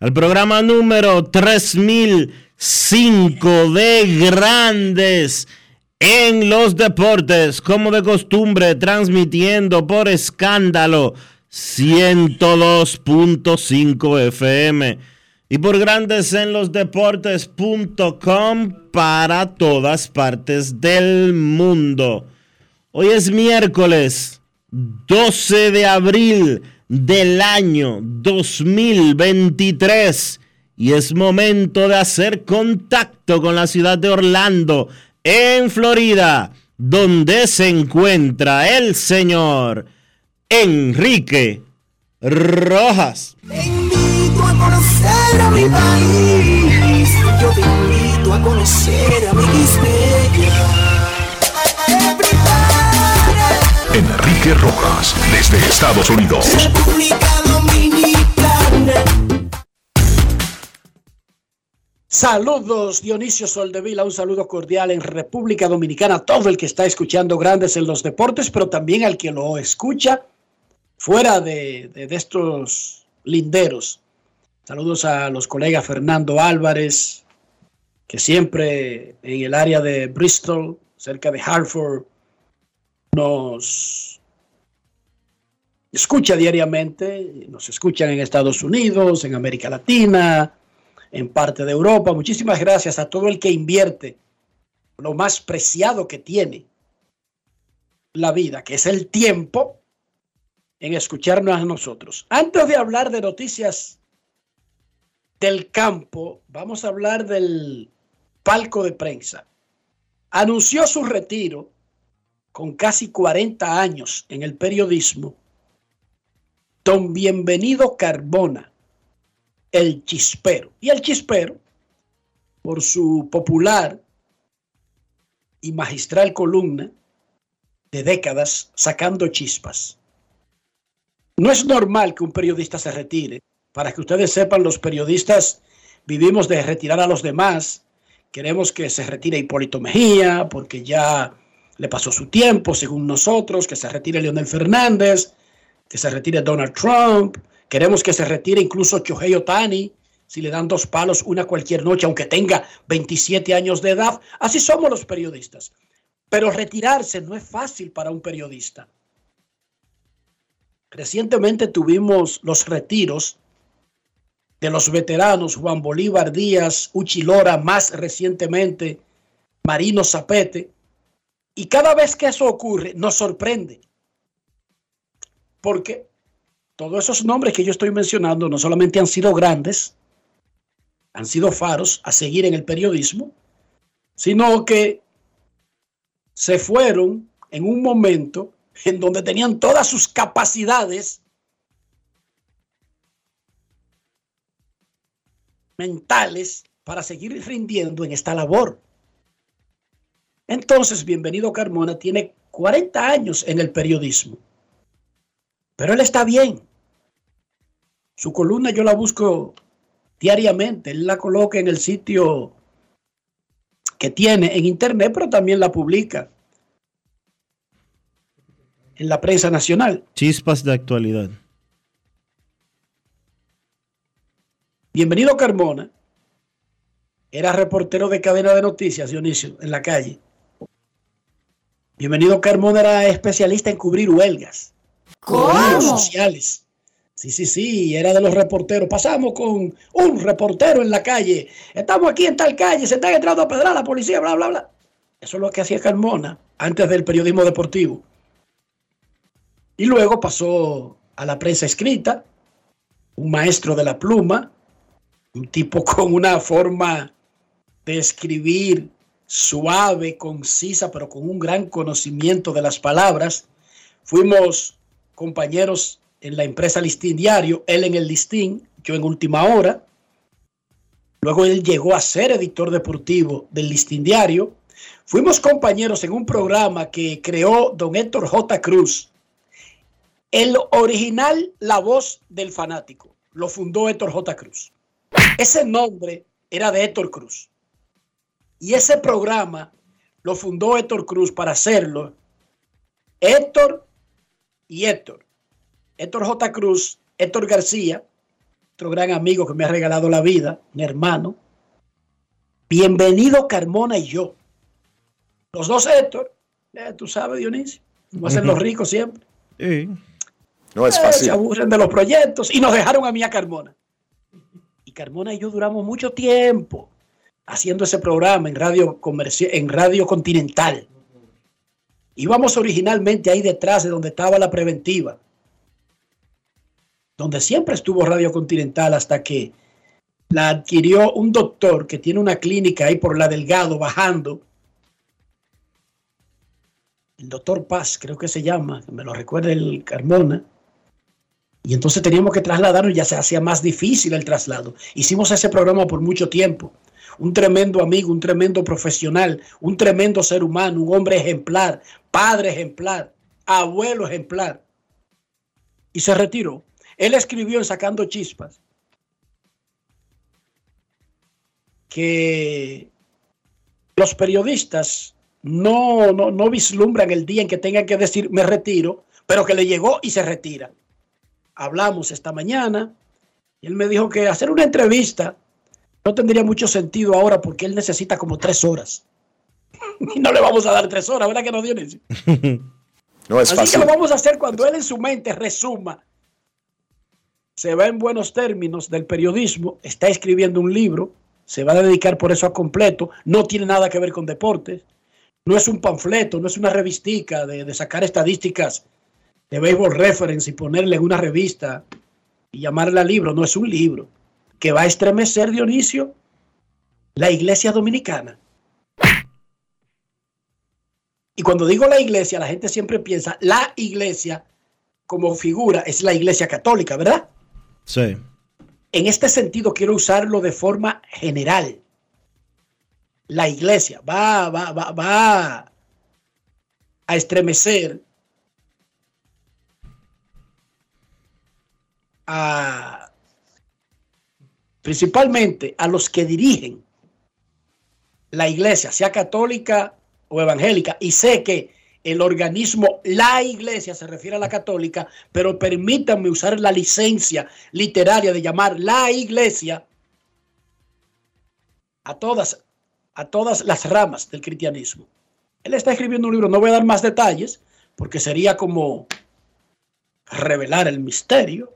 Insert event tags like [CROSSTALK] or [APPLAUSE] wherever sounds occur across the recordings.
al programa número 3005 de Grandes en los Deportes, como de costumbre, transmitiendo por escándalo 102.5 FM y por Grandes en los Deportes.com para todas partes del mundo. Hoy es miércoles 12 de abril del año 2023 y es momento de hacer contacto con la ciudad de Orlando, en Florida, donde se encuentra el señor Enrique Rojas. Yo te invito a conocer a mi Enrique Rojas, desde Estados Unidos. República Dominicana. Saludos Dionisio Soldevila, un saludo cordial en República Dominicana a todo el que está escuchando Grandes en los Deportes, pero también al que lo escucha fuera de, de- estos linderos. Saludos a los colegas Fernando Álvarez, que siempre en el área de Bristol, cerca de Hartford, nos escucha diariamente, nos escuchan en Estados Unidos, en América Latina, en parte de Europa. Muchísimas gracias a todo el que invierte lo más preciado que tiene la vida, que es el tiempo, en escucharnos a nosotros. Antes de hablar de noticias del campo, vamos a hablar del palco de prensa. Anunció su retiro con casi 40 años en el periodismo, don Bienvenido Carbona el chispero. Y el chispero, por su popular y magistral columna de décadas sacando chispas. No es normal que un periodista se retire. Para que ustedes sepan, los periodistas vivimos de retirar a los demás. Queremos que se retire Hipólito Mejía, porque ya le pasó su tiempo, según nosotros, que se retire Leonel Fernández, que se retire Donald Trump, Queremos que se retire incluso Shohei Otani, si le dan dos palos una cualquier noche, aunque tenga 27 años de edad. Así somos los periodistas. Pero retirarse no es fácil para un periodista. Recientemente tuvimos los retiros de los veteranos Juan Bolívar Díaz, Uchi Lora, más recientemente Marino Zapete. Y cada vez que eso ocurre, nos sorprende. Porque todos esos nombres que yo estoy mencionando no solamente han sido grandes, han sido faros a seguir en el periodismo, sino que se fueron en un momento en donde tenían todas sus capacidades mentales para seguir rindiendo en esta labor. Entonces, bienvenido Carmona tiene 40 años en el periodismo, pero él está bien. Su columna yo la busco diariamente. Él la coloca en el sitio que tiene en internet, pero también la publica en la prensa nacional. Chispas de actualidad. Bienvenido Carmona. Era reportero de cadena de noticias, Dionisio, en la calle. Bienvenido Carmona era especialista en cubrir huelgas. ¿Cómo? sociales. Sí, sí, sí, era de los reporteros. Pasamos con un reportero en la calle. Estamos aquí en tal calle, se está entrando a pedrar la policía, bla, bla, bla. Eso es lo que hacía Carmona antes del periodismo deportivo. Y luego pasó a la prensa escrita, un maestro de la pluma, un tipo [LAUGHS] con una forma de escribir suave, concisa, pero con un gran conocimiento de las palabras. Fuimos compañeros en la empresa Listín Diario, él en el Listín, yo en Última Hora. Luego él llegó a ser editor deportivo del Listín Diario. Fuimos compañeros en un programa que creó don Héctor J. Cruz. El original La Voz del Fanático lo fundó Héctor J. Cruz. Ese nombre era de Héctor Cruz. Y ese programa lo fundó Héctor Cruz para hacerlo. Héctor y Héctor. Héctor J. Cruz, Héctor García, otro gran amigo que me ha regalado la vida, mi hermano. Bienvenido Carmona y yo. Los dos Héctor, eh, tú sabes, Dionisio, como hacen los ricos siempre. Sí. No es Eh, se fácil. aburren de los proyectos y nos dejaron a mí a Carmona. Y Carmona y yo duramos mucho tiempo haciendo ese programa en radio, comerci- en radio continental. Íbamos originalmente ahí detrás de donde estaba la preventiva, donde siempre estuvo Radio Continental hasta que la adquirió un doctor que tiene una clínica ahí por la Delgado bajando. El doctor Paz, creo que se llama, me lo recuerda el Carmona. Y entonces teníamos que trasladarnos ya se hacía más difícil el traslado. Hicimos ese programa por mucho tiempo. Un tremendo amigo, un tremendo profesional, un tremendo ser humano, un hombre ejemplar, padre ejemplar, abuelo ejemplar. Y se retiró. Él escribió en Sacando Chispas que los periodistas no, no, no vislumbran el día en que tengan que decir me retiro, pero que le llegó y se retira. Hablamos esta mañana y él me dijo que hacer una entrevista no tendría mucho sentido ahora porque él necesita como tres horas. [LAUGHS] Y no le vamos a dar tres horas, ¿verdad que no, Dionisio? [LAUGHS] No es Así que fácil. lo vamos a hacer cuando él en su mente resuma. Se va en buenos términos del periodismo, está escribiendo un libro, se va a dedicar por eso a completo, no tiene nada que ver con deportes, no es un panfleto, no es una revistica de, de sacar estadísticas de Baseball Reference y ponerle en una revista y llamarla libro, no es un libro que va a estremecer, Dionisio, la iglesia dominicana. Y cuando digo la iglesia, la gente siempre piensa, la iglesia como figura es la iglesia católica, ¿verdad? Sí. En este sentido quiero usarlo de forma general. La iglesia va, va, va, va a estremecer a principalmente a los que dirigen la iglesia, sea católica o evangélica, y sé que el organismo, la iglesia, se refiere a la católica, pero permítanme usar la licencia literaria de llamar la iglesia a todas, a todas las ramas del cristianismo. Él está escribiendo un libro, no voy a dar más detalles, porque sería como revelar el misterio.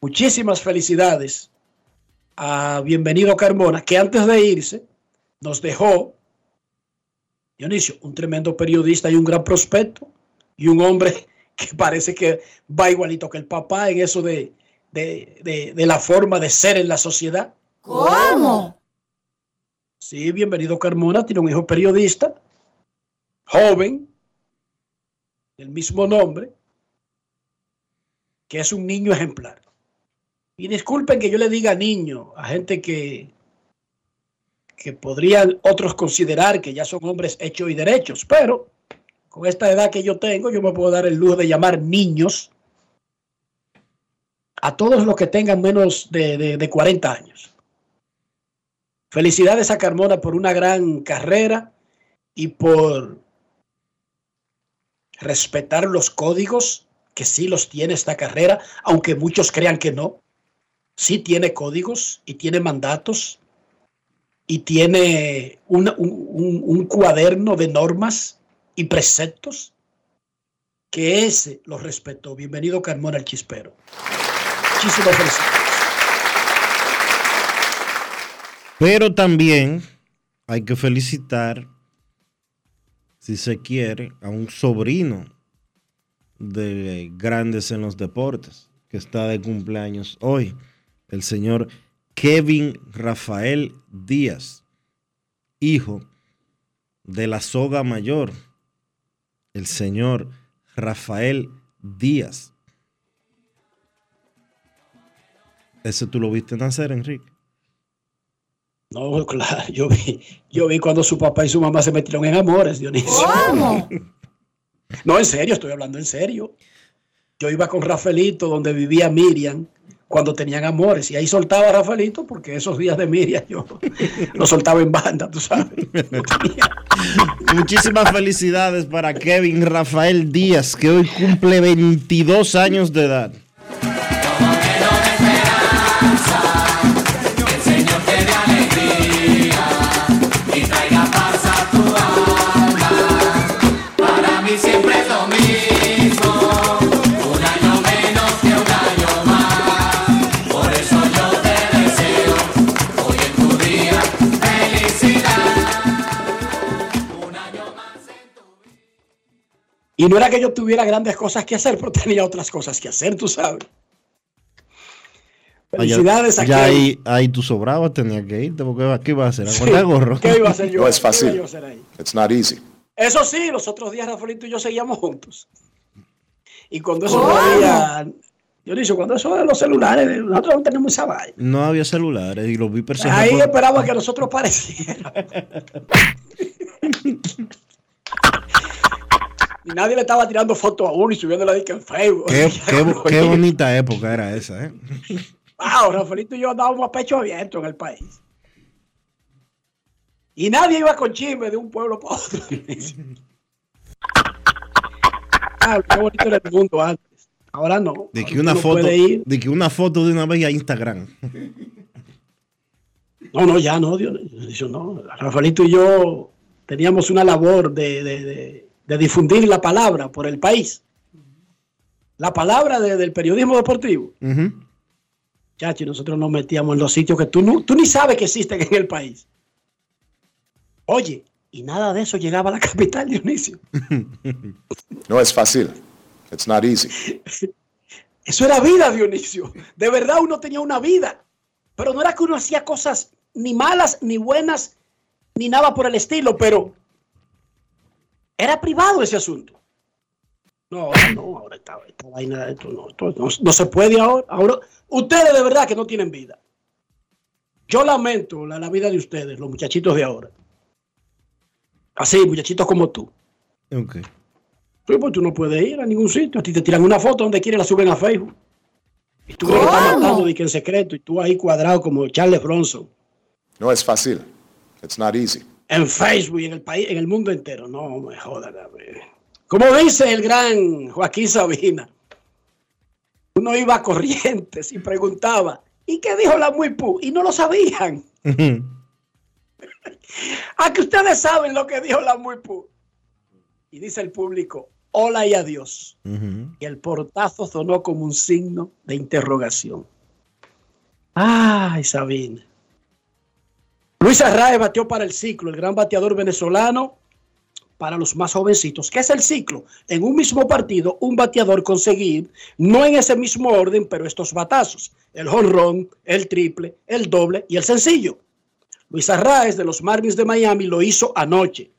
Muchísimas felicidades a Bienvenido Carmona, que antes de irse nos dejó Dionisio, un tremendo periodista y un gran prospecto y un hombre [LAUGHS] que parece que va igualito que el papá en eso de, de, de- de la forma de ser en la sociedad. ¿Cómo? Sí, bienvenido Carmona, tiene un hijo periodista, joven, del mismo nombre, que es un niño ejemplar. Y disculpen que yo le diga niño a gente que, que podrían otros considerar que ya son hombres hechos y derechos, pero con esta edad que yo tengo, yo me puedo dar el lujo de llamar niños a todos los que tengan menos de, de- de 40 años. Felicidades a Carmona por una gran carrera y por respetar los códigos, que sí los tiene esta carrera, aunque muchos crean que no. Sí tiene códigos y tiene mandatos y tiene una- un, cuaderno de normas y preceptos que ese lo respetó. Bienvenido Carmona al Chispero. Muchísimas felicidades. Pero también hay que felicitar, si se quiere, a un sobrino de grandes en los deportes, que está de cumpleaños hoy, el señor Kevin Rafael Díaz, hijo de la soga mayor, el señor Rafael Díaz. Ese tú lo viste nacer, Enrique. No, claro, yo vi, yo vi cuando su papá y su mamá se metieron en amores, Dionisio. ¿Cómo? No, en serio, estoy hablando en serio. Yo iba con Rafaelito donde vivía Miriam cuando tenían amores y ahí soltaba a Rafaelito porque esos días de Miriam yo [LAUGHS] lo soltaba en banda, tú sabes. [LAUGHS] Muchísimas felicidades para Kevin Rafael Díaz, que hoy cumple 22 años de edad. Y no era que yo tuviera grandes cosas que hacer, pero tenía otras cosas que hacer, tú sabes. Felicidades ya, a ya Kevin. ahí, ahí tú sobrabas, tenía que irte, porque ¿qué iba a hacer? ¿A Sí. gorro? ¿Qué iba a hacer yo? No es ¿Qué iba fácil. yo ahí? It's not easy. Eso sí, los otros días Rafaelito y yo seguíamos juntos. Y cuando eso no había... Dionisio, cuando eso de los celulares, nosotros no tenemos esa vaina. No había celulares y los vi personas. Ahí esperaba que nosotros pareciéramos. [LAUGHS] y nadie le estaba tirando fotos a uno y subiendo la dica en Facebook. Qué, [LAUGHS] qué- qué bonita época era esa, ¿eh? Wow, Rafaelito y yo andábamos a pecho abierto en el país. Y nadie iba con chisme de un pueblo para otro. [LAUGHS] ah, qué bonito era el mundo antes. Ahora no. De que una foto, ir. de que una foto de una vez a Instagram. No, no, ya no, Dionisio, no. Rafaelito y yo teníamos una labor de, de- de- de difundir la palabra por el país. La palabra de- del periodismo deportivo. Ujú. Chacho, y nosotros nos metíamos en los sitios que tú, no, tú ni sabes que existen en el país. Oye, y nada de eso llegaba a la [LAUGHS] capital, Dionisio. [LAUGHS] No es fácil. It's not easy. [LAUGHS] Eso era vida, Dionisio. De verdad uno tenía una vida. Pero no era que uno hacía cosas ni malas, ni buenas, ni nada por el estilo, pero era privado ese asunto. No, ahora no, ahora esta, esta vaina, esto no, esto no, no se puede ahora. Ahora, ustedes de verdad que no tienen vida. Yo lamento la, la vida de ustedes, los muchachitos de ahora. Así, muchachitos como tú. Ok. Sí, pues tú no puedes ir a ningún sitio. A ti te tiran una foto donde quieren la suben a Facebook. Y tú que estás matando de que en secreto y tú ahí cuadrado como Charles Bronson. No es fácil. It's not easy. En Facebook y en el país, en el mundo entero. No me jodan. a ver. Como dice el gran Joaquín Sabina, uno iba a corrientes y preguntaba, ¿y qué dijo la Muipu? Y no lo sabían. A [LAUGHS] que ustedes saben lo que dijo la Muipu. Y dice el público, hola y adiós. Ujú. y el portazo sonó como un signo de interrogación. Ay, Sabina. Luis Arraez batió para el ciclo, el gran bateador venezolano para los más jovencitos. ¿Qué es el ciclo? En un mismo partido, un bateador conseguir, no en ese mismo orden, pero estos batazos. El jonrón, el triple, el doble y el sencillo. Luis Arraez de los Marlins de Miami lo hizo anoche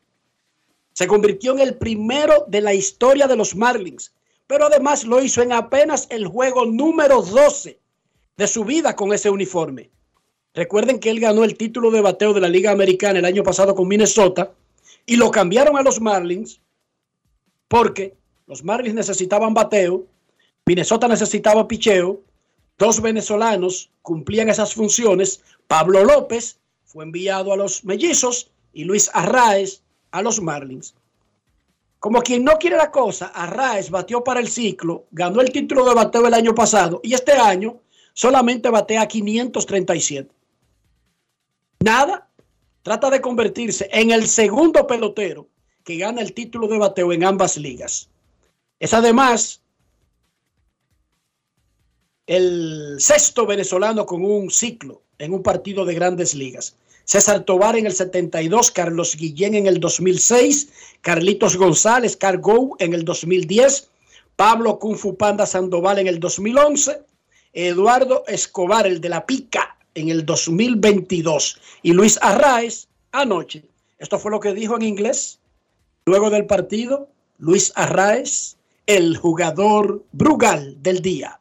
se convirtió en el primero de la historia de los Marlins, pero además lo hizo en apenas el juego número 12 de su vida con ese uniforme. Recuerden que él ganó el título de bateo de la Liga Americana el año pasado con Minnesota y lo cambiaron a los Marlins porque los Marlins necesitaban bateo, Minnesota necesitaba picheo, dos venezolanos cumplían esas funciones. Pablo López fue enviado a los Mellizos y Luis Arraez a los Marlins. Como quien no quiere la cosa, Arraez batió para el ciclo, ganó el título de bateo el año pasado y este año solamente batea 537. Nada, trata de convertirse en el segundo pelotero que gana el título de bateo en ambas ligas. Es además el sexto venezolano con un ciclo en un partido de grandes ligas. César Tobar en el 72, Carlos Guillén en el 2006, Carlitos González, Cargo en el 2010, Pablo Kung Fu Panda Sandoval en el 2011, Eduardo Escobar, el de la Pica, en el 2022 y Luis Arraez anoche. Esto fue lo que dijo en inglés luego del partido Luis Arraez, el jugador Brugal del día.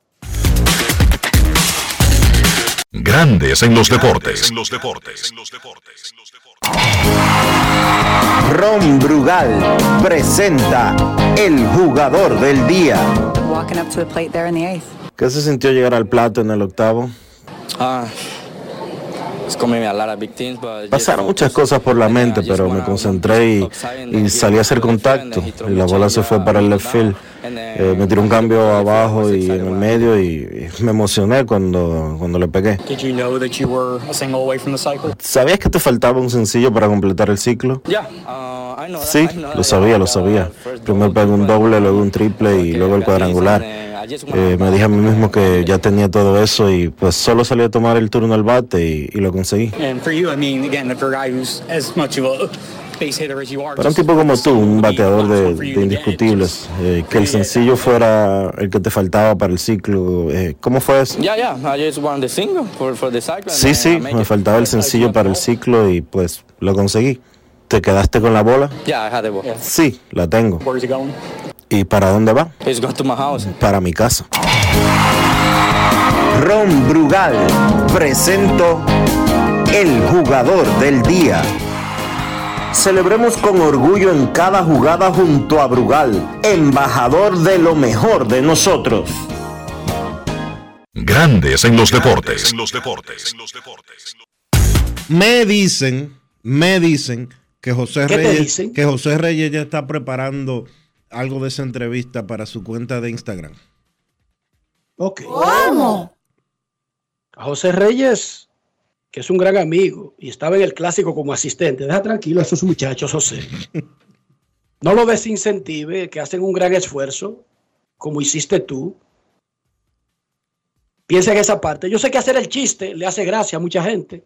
Grandes en los deportes. En los deportes. Ron Brugal presenta el jugador del día. Walking up to the plate there in the eighth. ¿Qué se sintió llegar al plato en el octavo? Ah, Pasaron muchas cosas por la mente, pero me concentré y, y salí a hacer contacto. Y la bola se fue para el left field. Eh, me tiró un cambio abajo y en el medio y, y me emocioné cuando, cuando le pegué. Did you know that you were a single away from the cycle? ¿Sabías que te faltaba un sencillo para completar el ciclo? Uh, I know that, Sí, I know lo sabía, lo sabía. Primero pegué un doble, luego un triple y luego el cuadrangular. Eh, me dije a mí mismo que ya tenía todo eso y pues solo salí a tomar el turno al bate y, y lo conseguí. Para un just tipo como tú, un bateador de, de indiscutibles, eh, que el sencillo fuera el que te faltaba para el ciclo, eh, ¿cómo fue eso? Sí, sí, me faltaba el sencillo para el ciclo y pues lo conseguí. ¿Te quedaste con la bola? Sí, la tengo. ¿Y para dónde va? It's going to my house. Para mi casa. Ron Brugal presento el jugador del día. Celebremos con orgullo en cada jugada junto a Brugal, embajador de lo mejor de nosotros. Grandes en los deportes. En los deportes. Me dicen, me dicen que José ¿Qué te Reyes, dicen? que José Reyes ya está preparando algo de esa entrevista para su cuenta de Instagram. Ok. ¿Cómo? A José Reyes, que es un gran amigo y estaba en el clásico como asistente. Deja tranquilo a esos muchachos, José. [LAUGHS] No lo desincentive, que hacen un gran esfuerzo, como hiciste tú. Piensa en esa parte. Yo sé que hacer el chiste le hace gracia a mucha gente.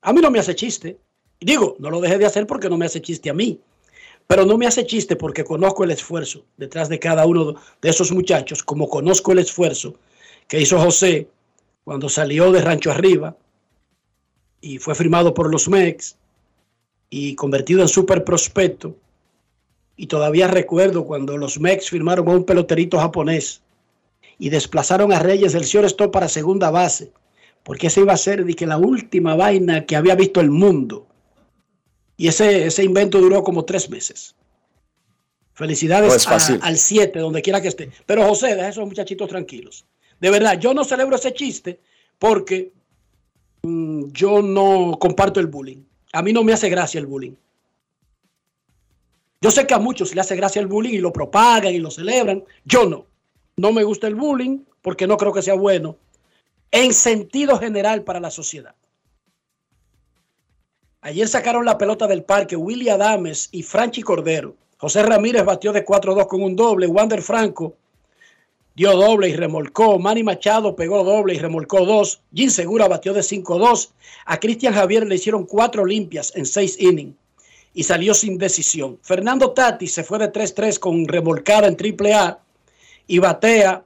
A mí no me hace chiste. Y digo, no lo dejé de hacer porque no me hace chiste a mí. Pero no me hace chiste porque conozco el esfuerzo detrás de cada uno de esos muchachos, como conozco el esfuerzo que hizo José cuando salió de Rancho Arriba y fue firmado por los Mex y convertido en super prospecto. Y todavía recuerdo cuando los Mex firmaron a un peloterito japonés y desplazaron a Reyes del shortstop para segunda base, porque esa iba a ser de la última vaina que había visto el mundo. Y ese, ese invento duró como tres meses. Felicidades No a- al 7, donde quiera que esté. Pero José, deja esos muchachitos tranquilos. De verdad, yo no celebro ese chiste porque mm, yo no comparto el bullying. A mí no me hace gracia el bullying. Yo sé que a muchos le hace gracia el bullying y lo propagan y lo celebran. Yo no. No me gusta el bullying porque no creo que sea bueno en sentido general para la sociedad. Ayer sacaron la pelota del parque Willy Adames y Franchi Cordero. José Ramírez batió de 4-2 con un doble. Wander Franco dio doble y remolcó. Manny Machado pegó doble y remolcó dos. Jim Segura batió de 5-2. A Cristian Javier le hicieron cuatro limpias en seis innings y salió sin decisión. Fernando Tati se fue de 3-3 con remolcada en triple A y batea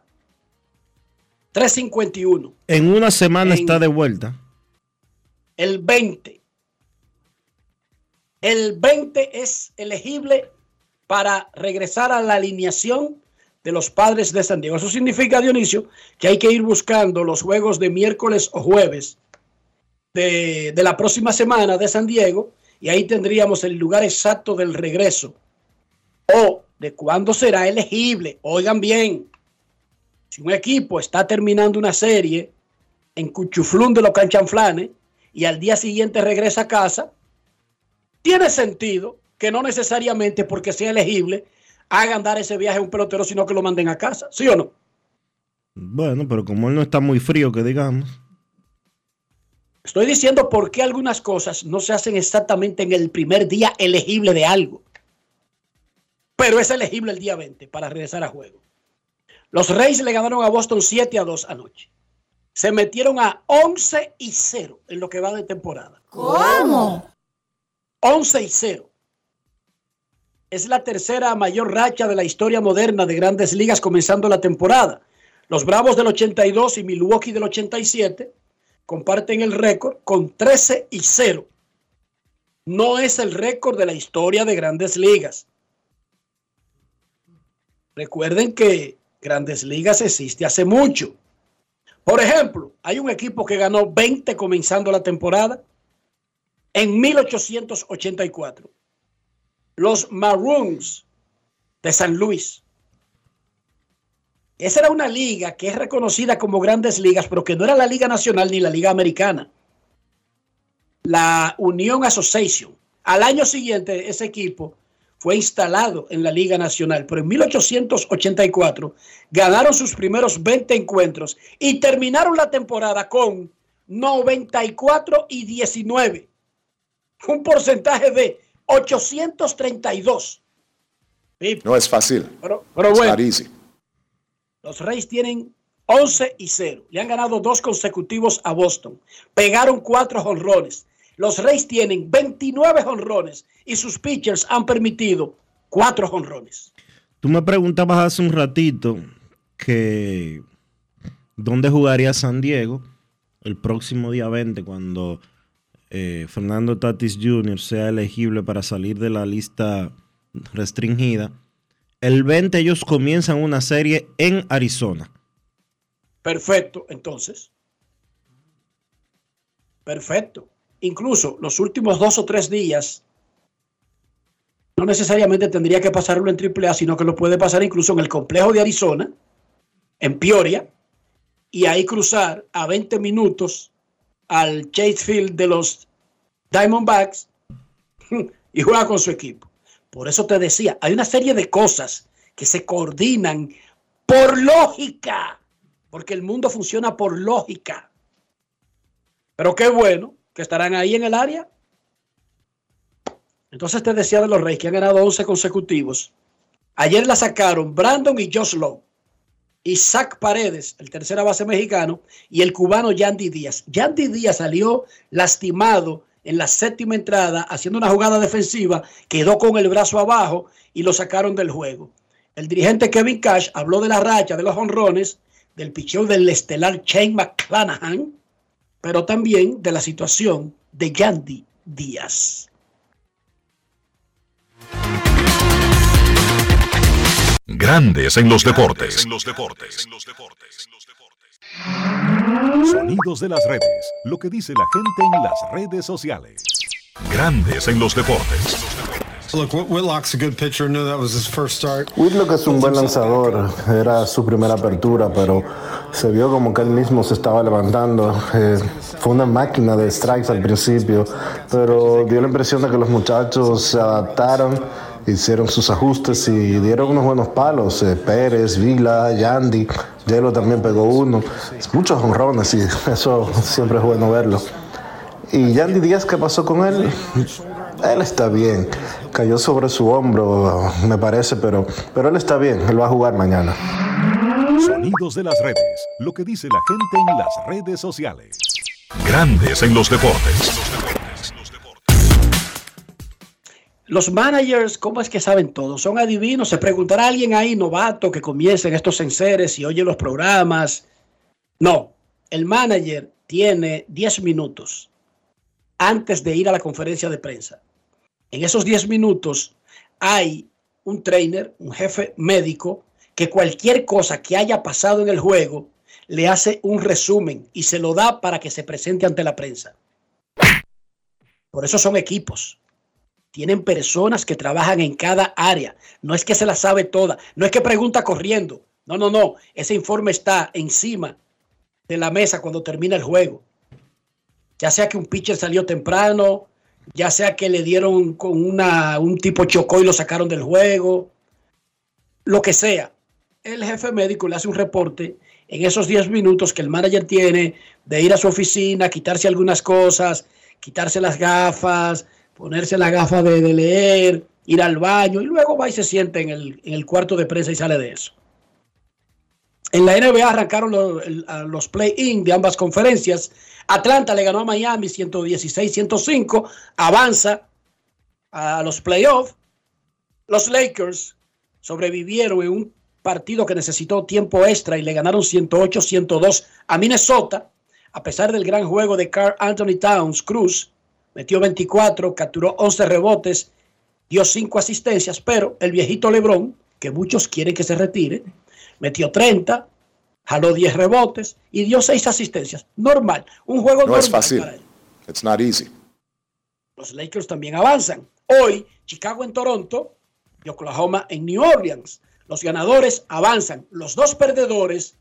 3.51. En una semana En- está de vuelta. El 20. El 20 es elegible para regresar a la alineación de los padres de San Diego. Eso significa, Dionisio, que hay que ir buscando los juegos de miércoles o jueves de, la próxima semana de San Diego y ahí tendríamos el lugar exacto del regreso o de cuándo será elegible. Oigan bien, si un equipo está terminando una serie en Cuchuflún de los canchanflanes y al día siguiente regresa a casa, tiene sentido que no necesariamente porque sea elegible hagan dar ese viaje a un pelotero, sino que lo manden a casa, ¿sí o no? Bueno, pero como él no está muy frío, que digamos. Estoy diciendo por qué algunas cosas no se hacen exactamente en el primer día elegible de algo. Pero es elegible el día 20 para regresar a juego. Los Reyes le ganaron a Boston 7 a 2 anoche. Se metieron a 11 y 0 en lo que va de temporada. ¿Cómo? 11 y 0. Es la tercera mayor racha de la historia moderna de grandes ligas comenzando la temporada. Los Bravos del 82 y Milwaukee del 87 comparten el récord con 13 y 0. No es el récord de la historia de grandes ligas. Recuerden que grandes ligas existe hace mucho. Por ejemplo, hay un equipo que ganó 20 comenzando la temporada en 1884. Los Maroons de San Luis. Esa era una liga que es reconocida como grandes ligas, pero que no era la Liga Nacional ni la Liga Americana. La Unión Association. Al año siguiente, ese equipo fue instalado en la Liga Nacional, pero en 1884 ganaron sus primeros 20 encuentros y terminaron la temporada con 94 y 19. Un porcentaje de 832. Sí, No es fácil. pero, bueno. Los Reyes tienen 11 y 0. Le han ganado dos consecutivos a Boston. Pegaron cuatro jonrones. Los Reyes tienen 29 jonrones y sus pitchers han permitido cuatro jonrones. Tú me preguntabas hace un ratito que dónde jugaría San Diego el próximo día 20 cuando eh, Fernando Tatis Jr. sea elegible para salir de la lista restringida. El 20 ellos comienzan una serie en Arizona. Perfecto, entonces. Perfecto. Incluso los últimos dos o tres días no necesariamente tendría que pasarlo en AAA, sino que lo puede pasar incluso en el complejo de Arizona, en Peoria, y ahí cruzar a 20 minutos al Chase Field de los Diamondbacks [LAUGHS] y juega con su equipo. Por eso te decía, hay una serie de cosas que se coordinan por lógica, porque el mundo funciona por lógica. Pero qué bueno que estarán ahí en el área. Entonces te decía de los Reyes que han ganado 11 consecutivos. Ayer la sacaron Brandon y Josh Lowe. Isaac Paredes, el tercera base mexicano, y el cubano Yandy Díaz. Yandy Díaz salió lastimado en la séptima entrada haciendo una jugada defensiva, quedó con el brazo abajo y lo sacaron del juego. El dirigente Kevin Cash habló de la racha de los honrones, del picheo del estelar Shane McClanahan, pero también de la situación de Yandy Díaz. Grandes en los deportes. Sonidos de las redes. Lo que dice la gente en las redes sociales. Grandes en los deportes. Look, Whit- Whitlock's a good pitcher. Knew that was his first start. Whitlock es un buen lanzador, era su primera apertura, pero se vio como que él mismo se estaba levantando. Eh, fue una máquina de strikes al principio, pero dio la impresión de que los muchachos se adaptaron, hicieron sus ajustes y dieron unos buenos palos. Eh, Pérez, Vila, Yandy, Yelo también pegó uno. Muchos honrones y [LAUGHS] eso siempre es bueno verlo. Y Yandy Díaz, ¿qué pasó con él? Él está bien. Cayó sobre su hombro, me parece, pero, pero él está bien. Él va a jugar mañana. Sonidos de las redes. Lo que dice la gente en las redes sociales. Grandes en los deportes. Los managers, ¿cómo es que saben todo? Son adivinos. Se preguntará alguien ahí, novato, que comienza en estos enseres y oye los programas. No, el manager tiene 10 minutos antes de ir a la conferencia de prensa. En esos 10 minutos hay un trainer, un jefe médico, que cualquier cosa que haya pasado en el juego le hace un resumen y se lo da para que se presente ante la prensa. Por eso son equipos. Tienen personas que trabajan en cada área. No es que se la sabe toda. No es que pregunta corriendo. No, no, no. Ese informe está encima de la mesa cuando termina el juego. Ya sea que un pitcher salió temprano, ya sea que le dieron con una, un tipo chocó y lo sacaron del juego, lo que sea. El jefe médico le hace un reporte en esos 10 minutos que el manager tiene de ir a su oficina, quitarse algunas cosas, quitarse las gafas, ponerse las gafas de, leer, ir al baño y luego va y se siente en el, en el cuarto de prensa y sale de eso. En la NBA arrancaron los, los play-in de ambas conferencias. Atlanta le ganó a Miami 116-105, avanza a los playoffs. Los Lakers sobrevivieron en un partido que necesitó tiempo extra y le ganaron 108-102 a Minnesota, a pesar del gran juego de Carl Anthony Towns Cruz. Metió 24, capturó 11 rebotes, dio 5 asistencias, pero el viejito LeBron, que muchos quieren que se retire, metió 30, jaló 10 rebotes y dio 6 asistencias. Normal, un juego No normal es fácil. para él. It's not easy. Los Lakers también avanzan. Hoy, Chicago en Toronto y Oklahoma en New Orleans. Los ganadores avanzan. Los dos perdedores,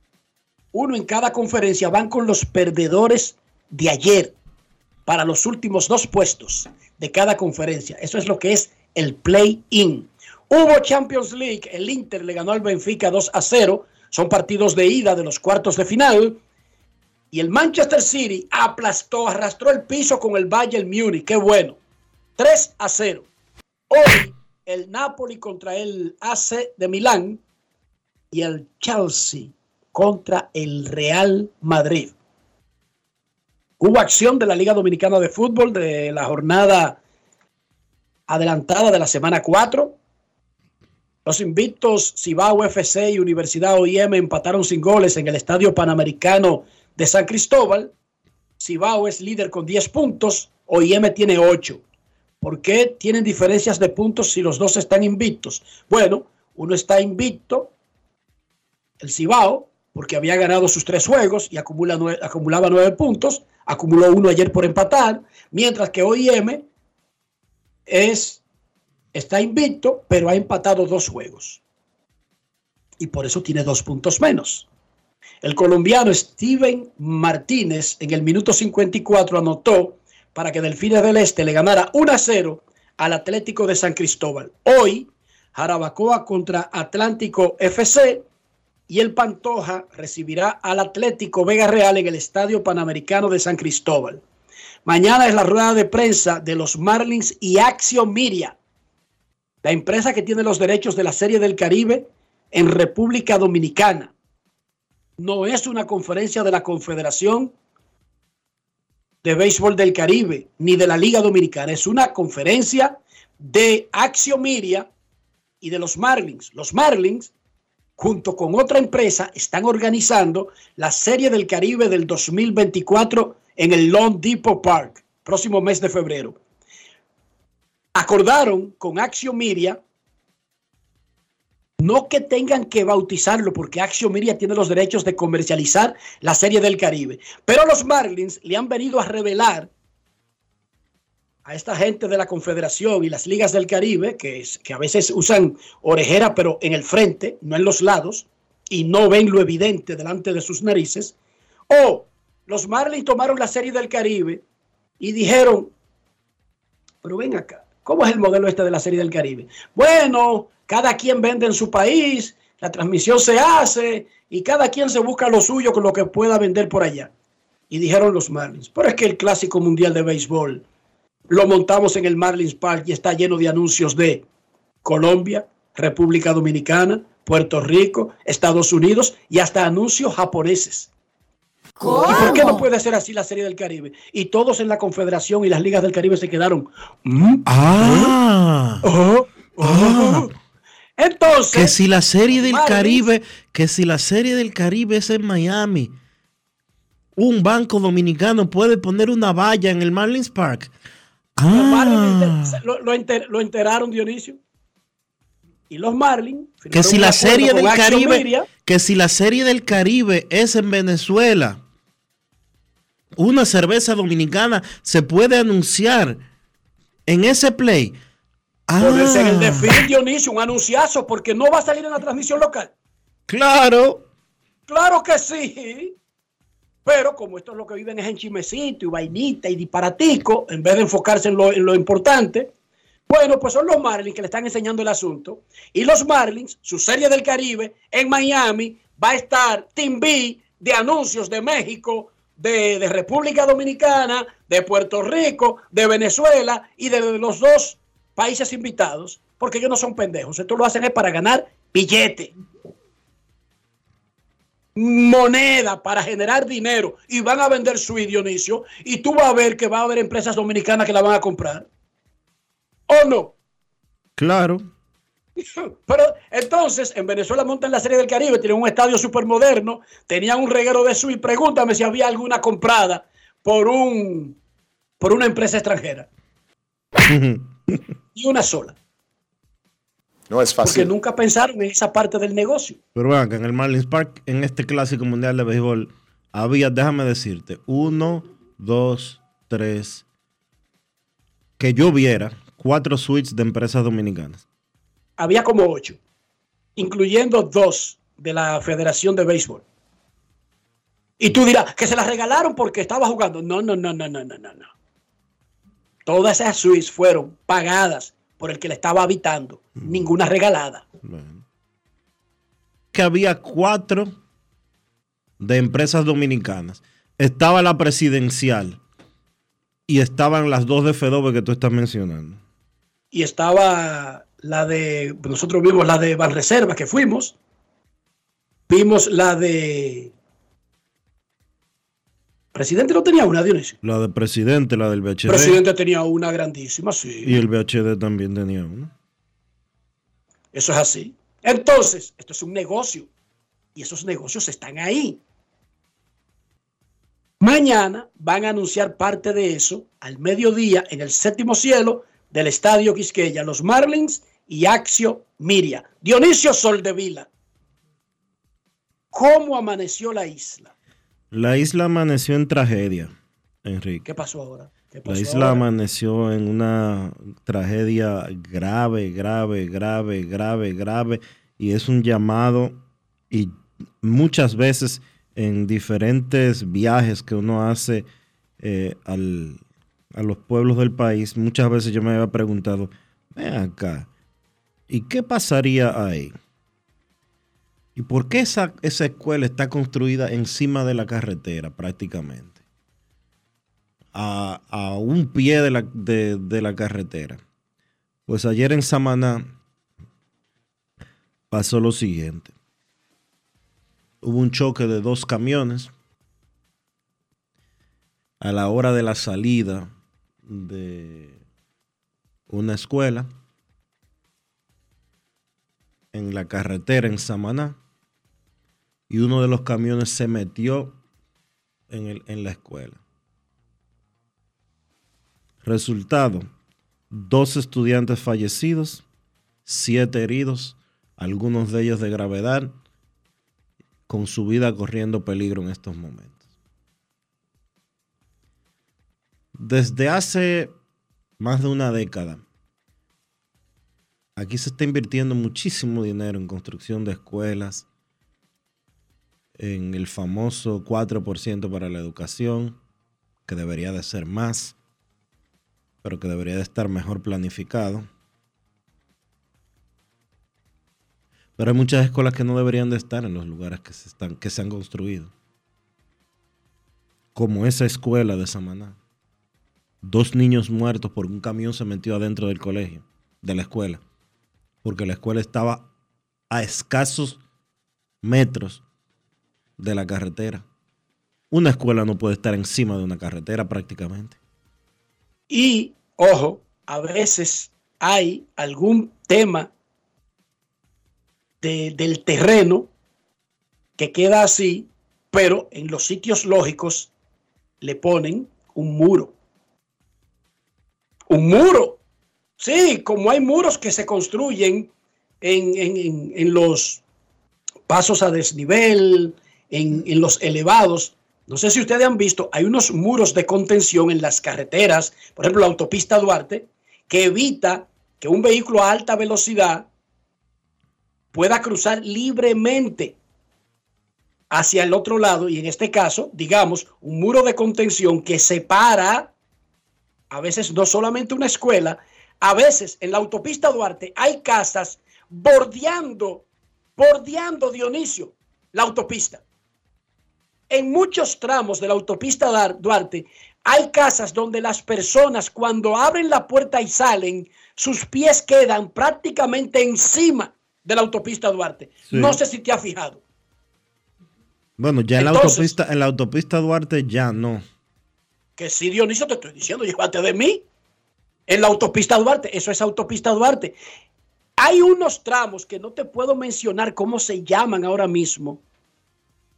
uno en cada conferencia, van con los perdedores de ayer para los últimos dos puestos de cada conferencia. Eso es lo que es el play-in. Hubo Champions League. El Inter le ganó al Benfica 2 a 0. Son partidos de ida de los cuartos de final. Y el Manchester City aplastó, arrastró el piso con el Bayern Múnich. Qué bueno. 3 a 0. Hoy el Napoli contra el AC de Milán y el Chelsea contra el Real Madrid. Hubo acción de la Liga Dominicana de Fútbol de la jornada adelantada de la semana 4. Los invictos Cibao FC y Universidad OIM empataron sin goles en el Estadio Panamericano de San Cristóbal. Cibao es líder con 10 puntos, OIM tiene 8. ¿Por qué tienen diferencias de puntos si los dos están invictos? Bueno, uno está invicto, el Cibao, porque había ganado sus tres juegos y acumula acumulaba nueve puntos, acumuló uno ayer por empatar, mientras que OIM es, está invicto, pero ha empatado dos juegos. Y por eso tiene dos puntos menos. El colombiano Steven Martínez en el minuto 54 anotó para que Delfines del Este le ganara 1 a 0 al Atlético de San Cristóbal. Hoy, Jarabacoa contra Atlántico FC y el Pantoja recibirá al Atlético Vega Real en el Estadio Panamericano de San Cristóbal. Mañana es la rueda de prensa de los Marlins y Axio Miria, la empresa que tiene los derechos de la Serie del Caribe en República Dominicana. No es una conferencia de la Confederación de Béisbol del Caribe ni de la Liga Dominicana, es una conferencia de Axio Miria y de los Marlins. Los Marlins, junto con otra empresa, están organizando la Serie del Caribe del 2024 en el Long Depot Park, próximo mes de febrero. Acordaron con Axio Miria no que tengan que bautizarlo porque Axio Miria tiene los derechos de comercializar la Serie del Caribe, pero los Marlins le han venido a revelar a esta gente de la Confederación y las ligas del Caribe, que, que a veces usan orejera, pero en el frente, no en los lados, y no ven lo evidente delante de sus narices. O los Marlins tomaron la Serie del Caribe y dijeron, pero ven acá, ¿cómo es el modelo este de la Serie del Caribe? Bueno, cada quien vende en su país, la transmisión se hace y cada quien se busca lo suyo con lo que pueda vender por allá. Y dijeron los Marlins, pero es que el Clásico Mundial de Béisbol lo montamos en el Marlins Park y está lleno de anuncios de Colombia, República Dominicana, Puerto Rico, Estados Unidos y hasta anuncios japoneses. ¿Y por qué no puede ser así la Serie del Caribe? Y todos en la Confederación y las ligas del Caribe se quedaron. ¿Mm? Ah. Oh, oh. Entonces, Que si la serie del Marlins- Caribe, que si la serie del Caribe es en Miami, un banco dominicano puede poner una valla en el Marlins Park. Los Marlins Ah, lo, lo enter- lo enteraron Dionisio. Y los Marlins. que si la serie del Caribe, Media. que si la serie del Caribe es en Venezuela, una cerveza dominicana se puede anunciar en ese play. Ponerse en el Ah, desfile, Dionisio, un anunciazo, porque no va a salir en la transmisión local. claro. Claro que sí. Pero como estos lo que viven es en chimecito y vainita y disparatico, en vez de enfocarse en lo, en lo importante, bueno, pues son los Marlins que le están enseñando el asunto. Y los Marlins, su serie del Caribe, en Miami, va a estar Team B de anuncios de México, de, de República Dominicana, de Puerto Rico, de Venezuela y de los dos países invitados, porque ellos no son pendejos. Esto lo hacen es para ganar billete moneda para generar dinero y van a vender su Dionisio y tú vas a ver que va a haber empresas dominicanas que la van a comprar. ¿O no? Claro. [LAUGHS] Pero entonces en Venezuela montan la Serie del Caribe, tienen un estadio súper moderno, tenían un reguero de su y pregúntame si había alguna comprada por un por una empresa extranjera. y una sola. No es Porque fácil. nunca pensaron en esa parte del negocio. Pero vean que en el Marlins Park, en este clásico mundial de béisbol, había, déjame decirte, uno, dos, tres, que yo viera cuatro suites de empresas dominicanas. Había como ocho, incluyendo dos de la Federación de Béisbol. Y tú dirás que se las regalaron porque estaba jugando. No, no, no, no, no, no. no. Todas esas suites fueron pagadas por el que le estaba habitando. Ninguna regalada. Que había cuatro de empresas dominicanas. Estaba la presidencial y estaban las dos de Fedove que tú estás mencionando. Y estaba la de, nosotros vimos la de Banreservas que fuimos. Vimos la de... Presidente no tenía una, Dionisio. La de presidente, la del VHD. Presidente tenía una grandísima, sí. Y el VHD también tenía una. Eso es así. Entonces, esto es un negocio. Y esos negocios están ahí. Mañana van a anunciar parte de eso al mediodía en el séptimo cielo del Estadio Quisqueya, los Marlins y Axio Miria. Dionisio Soldevila. ¿Cómo amaneció la isla? La isla amaneció en tragedia, Enrique. ¿Qué pasó ahora? ¿Qué La isla ahora? amaneció en una tragedia grave, grave, grave, grave, grave. Y es un llamado y muchas veces en diferentes viajes que uno hace eh, al- a los pueblos del país, muchas veces yo me había preguntado, ven acá, ¿y qué pasaría ahí? ¿Y por qué esa, esa escuela está construida encima de la carretera prácticamente? A, a un pie de la, de- de la carretera. Pues ayer en Samaná pasó lo siguiente. Hubo un choque de dos camiones a la hora de la salida de una escuela en la carretera en Samaná y uno de los camiones se metió en, el- en la escuela. Resultado, dos estudiantes fallecidos, siete heridos, algunos de ellos de gravedad, con su vida corriendo peligro en estos momentos. Desde hace más de una década, aquí se está invirtiendo muchísimo dinero en construcción de escuelas, en el famoso 4% para la educación, que debería de ser más, pero que debería de estar mejor planificado. Pero hay muchas escuelas que no deberían de estar en los lugares que se, están, que se han construido. Como esa escuela de Samaná. Dos niños muertos porque un camión se metió adentro del colegio, de la escuela. Porque la escuela estaba a escasos metros de la carretera. Una escuela no puede estar encima de una carretera prácticamente. Y, ojo, a veces hay algún tema de- del terreno que queda así, pero en los sitios lógicos le ponen un muro. Un muro. Sí, como hay muros que se construyen en, en- en- en los pasos a desnivel, en, los elevados. No sé si ustedes han visto, hay unos muros de contención en las carreteras, por ejemplo, la autopista Duarte, que evita que un vehículo a alta velocidad pueda cruzar libremente. hacia el otro lado y en este caso, digamos, un muro de contención que separa a veces no solamente una escuela, a veces en la autopista Duarte hay casas bordeando, bordeando Dionisio, la autopista. En muchos tramos de la autopista Duarte hay casas donde las personas cuando abren la puerta y salen, sus pies quedan prácticamente encima de la autopista Duarte. Sí. No sé si te has fijado. Bueno, ya en la autopista, en la autopista Duarte ya no. Que sí, Dionisio, te estoy diciendo, llévate de mí. En la autopista Duarte, eso es autopista Duarte. Hay unos tramos que no te puedo mencionar cómo se llaman ahora mismo.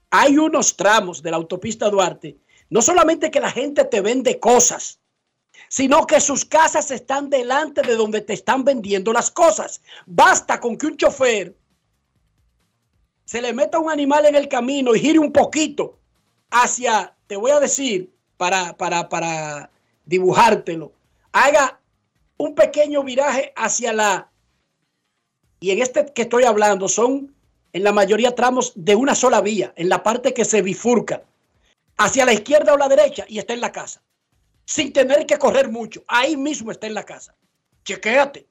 Hay unos tramos de la autopista Duarte, no solamente que la gente te vende cosas, sino que sus casas están delante de donde te están vendiendo las cosas. Basta con que un chofer se le meta un animal en el camino y gire un poquito hacia, te voy a decir, para, para, para dibujártelo, haga un pequeño viraje hacia la, y en este que estoy hablando son en la mayoría tramos de una sola vía, en la parte que se bifurca, hacia la izquierda o la derecha y está en la casa, sin tener que correr mucho, ahí mismo está en la casa. Chequéate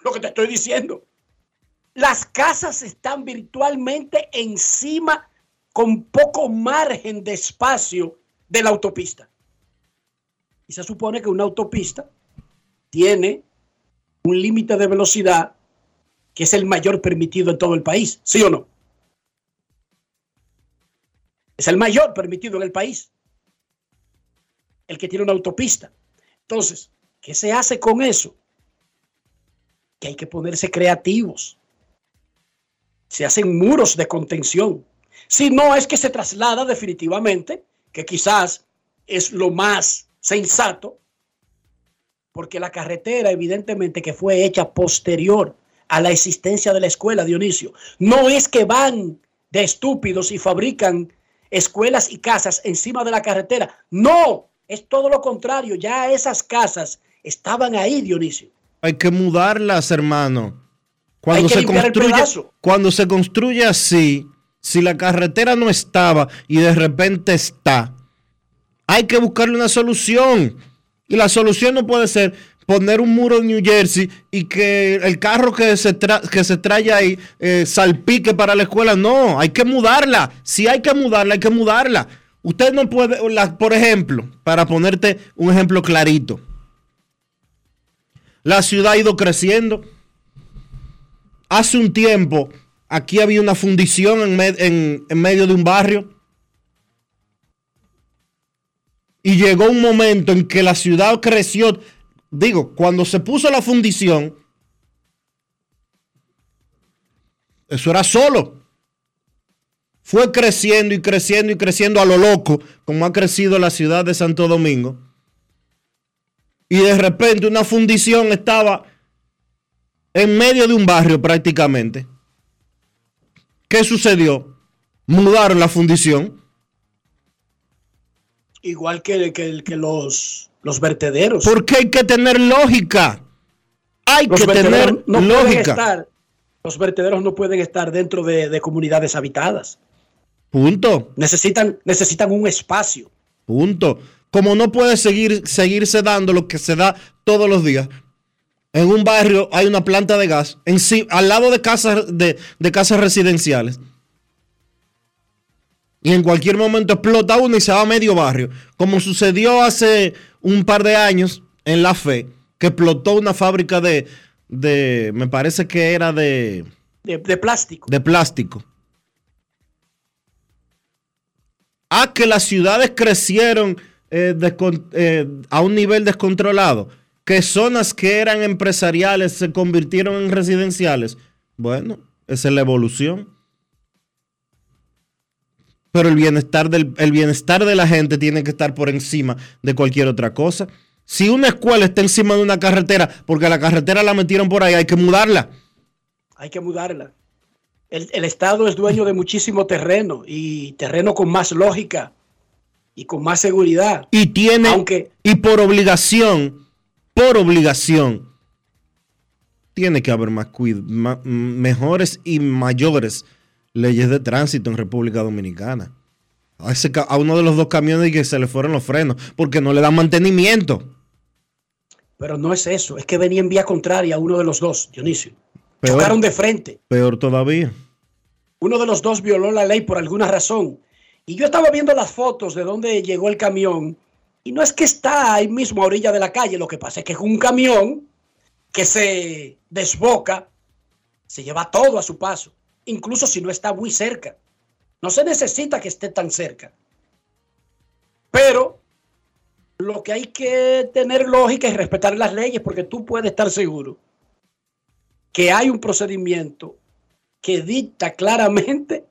lo que te estoy diciendo. Las casas están virtualmente encima con poco margen de espacio de la autopista. Y se supone que una autopista tiene un límite de velocidad que es el mayor permitido en todo el país, ¿sí o no? Es el mayor permitido en el país. El que tiene una autopista. Entonces, ¿qué se hace con eso? Que hay que ponerse creativos. Se hacen muros de contención. Si no es que se traslada definitivamente, que quizás es lo más sensato, porque la carretera evidentemente que fue hecha posterior a la existencia de la escuela, Dionisio. No es que van de estúpidos y fabrican escuelas y casas encima de la carretera. No, es todo lo contrario. Ya esas casas estaban ahí, Dionisio. Hay que mudarlas, hermano. Cuando Hay que se construye, cuando se construye así, si la carretera no estaba y de repente está, hay que buscarle una solución. Y la solución no puede ser poner un muro en New Jersey y que el carro que se, tra- que se trae ahí eh, salpique para la escuela. No, hay que mudarla. Si hay que mudarla, hay que mudarla. Usted no puede, por ejemplo, para ponerte un ejemplo clarito, la ciudad ha ido creciendo. Hace un tiempo, aquí había una fundición en- en medio de un barrio. Y llegó un momento en que la ciudad creció. Digo, cuando se puso la fundición, eso era solo. Fue creciendo y creciendo y creciendo a lo loco, como ha crecido la ciudad de Santo Domingo. Y de repente una fundición estaba en medio de un barrio prácticamente. ¿Qué sucedió? Mudaron la fundición. Igual que, que, que los, los vertederos. Porque hay que tener lógica. Hay Los que tener no lógica. estar, los vertederos no pueden estar dentro de, de comunidades habitadas. Punto. Necesitan, necesitan un espacio. Punto. Como no puede seguir, seguirse dando lo que se da todos los días. En un barrio hay una planta de gas en al lado de casas, de, de casas residenciales. Y en cualquier momento explota uno y se va a medio barrio. Como sucedió hace un par de años en La Fe, que explotó una fábrica de, de me parece que era de, De, de plástico. de plástico. A que las ciudades crecieron eh, eh, a un nivel descontrolado. Que zonas que eran empresariales se convirtieron en residenciales. Bueno, esa es la evolución. Pero el bienestar, del, el bienestar de la gente tiene que estar por encima de cualquier otra cosa. Si una escuela está encima de una carretera, porque la carretera la metieron por ahí, hay que mudarla. Hay que mudarla. El, el Estado es dueño de muchísimo terreno y terreno con más lógica y con más seguridad. Y tiene, Aunque- y por obligación, por obligación, tiene que haber más ma- mejores y mayores leyes de tránsito en República Dominicana. A, ese ca- a uno de los dos camiones que se le fueron los frenos porque no le dan mantenimiento. Pero no es eso, es que venía en vía contraria a uno de los dos, Dionisio. Peor. Chocaron de frente. Peor todavía. Uno de los dos violó la ley por alguna razón. Y yo estaba viendo las fotos de donde llegó el camión. Y no es que está ahí mismo a orilla de la calle. Lo que pasa es que es un camión que se desboca, se lleva todo a su paso. Incluso si no está muy cerca. No se necesita que esté tan cerca. Pero lo que hay que tener lógica es respetar las leyes porque tú puedes estar seguro que hay un procedimiento que dicta claramente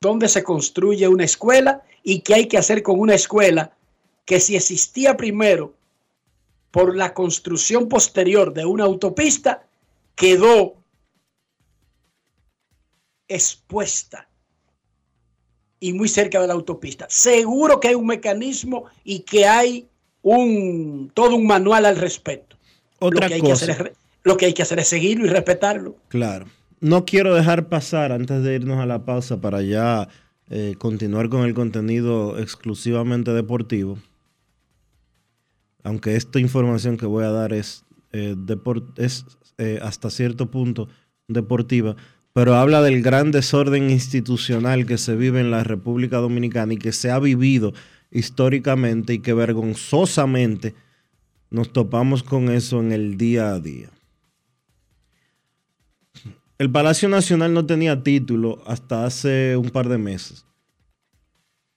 dónde se construye una escuela y qué hay que hacer con una escuela que si existía primero por la construcción posterior de una autopista, quedó expuesta y muy cerca de la autopista. Seguro que hay un mecanismo y que hay un todo un manual al respecto. Otra lo, que hay cosa. Que hacer es, lo que hay que hacer es seguirlo y respetarlo. Claro. No quiero dejar pasar antes de irnos a la pausa para ya eh, continuar con el contenido exclusivamente deportivo. Aunque esta información que voy a dar es, eh, es eh, hasta cierto punto deportiva, pero habla del gran desorden institucional que se vive en la República Dominicana y que se ha vivido históricamente y que vergonzosamente nos topamos con eso en el día a día. El Palacio Nacional no tenía título hasta hace un par de meses.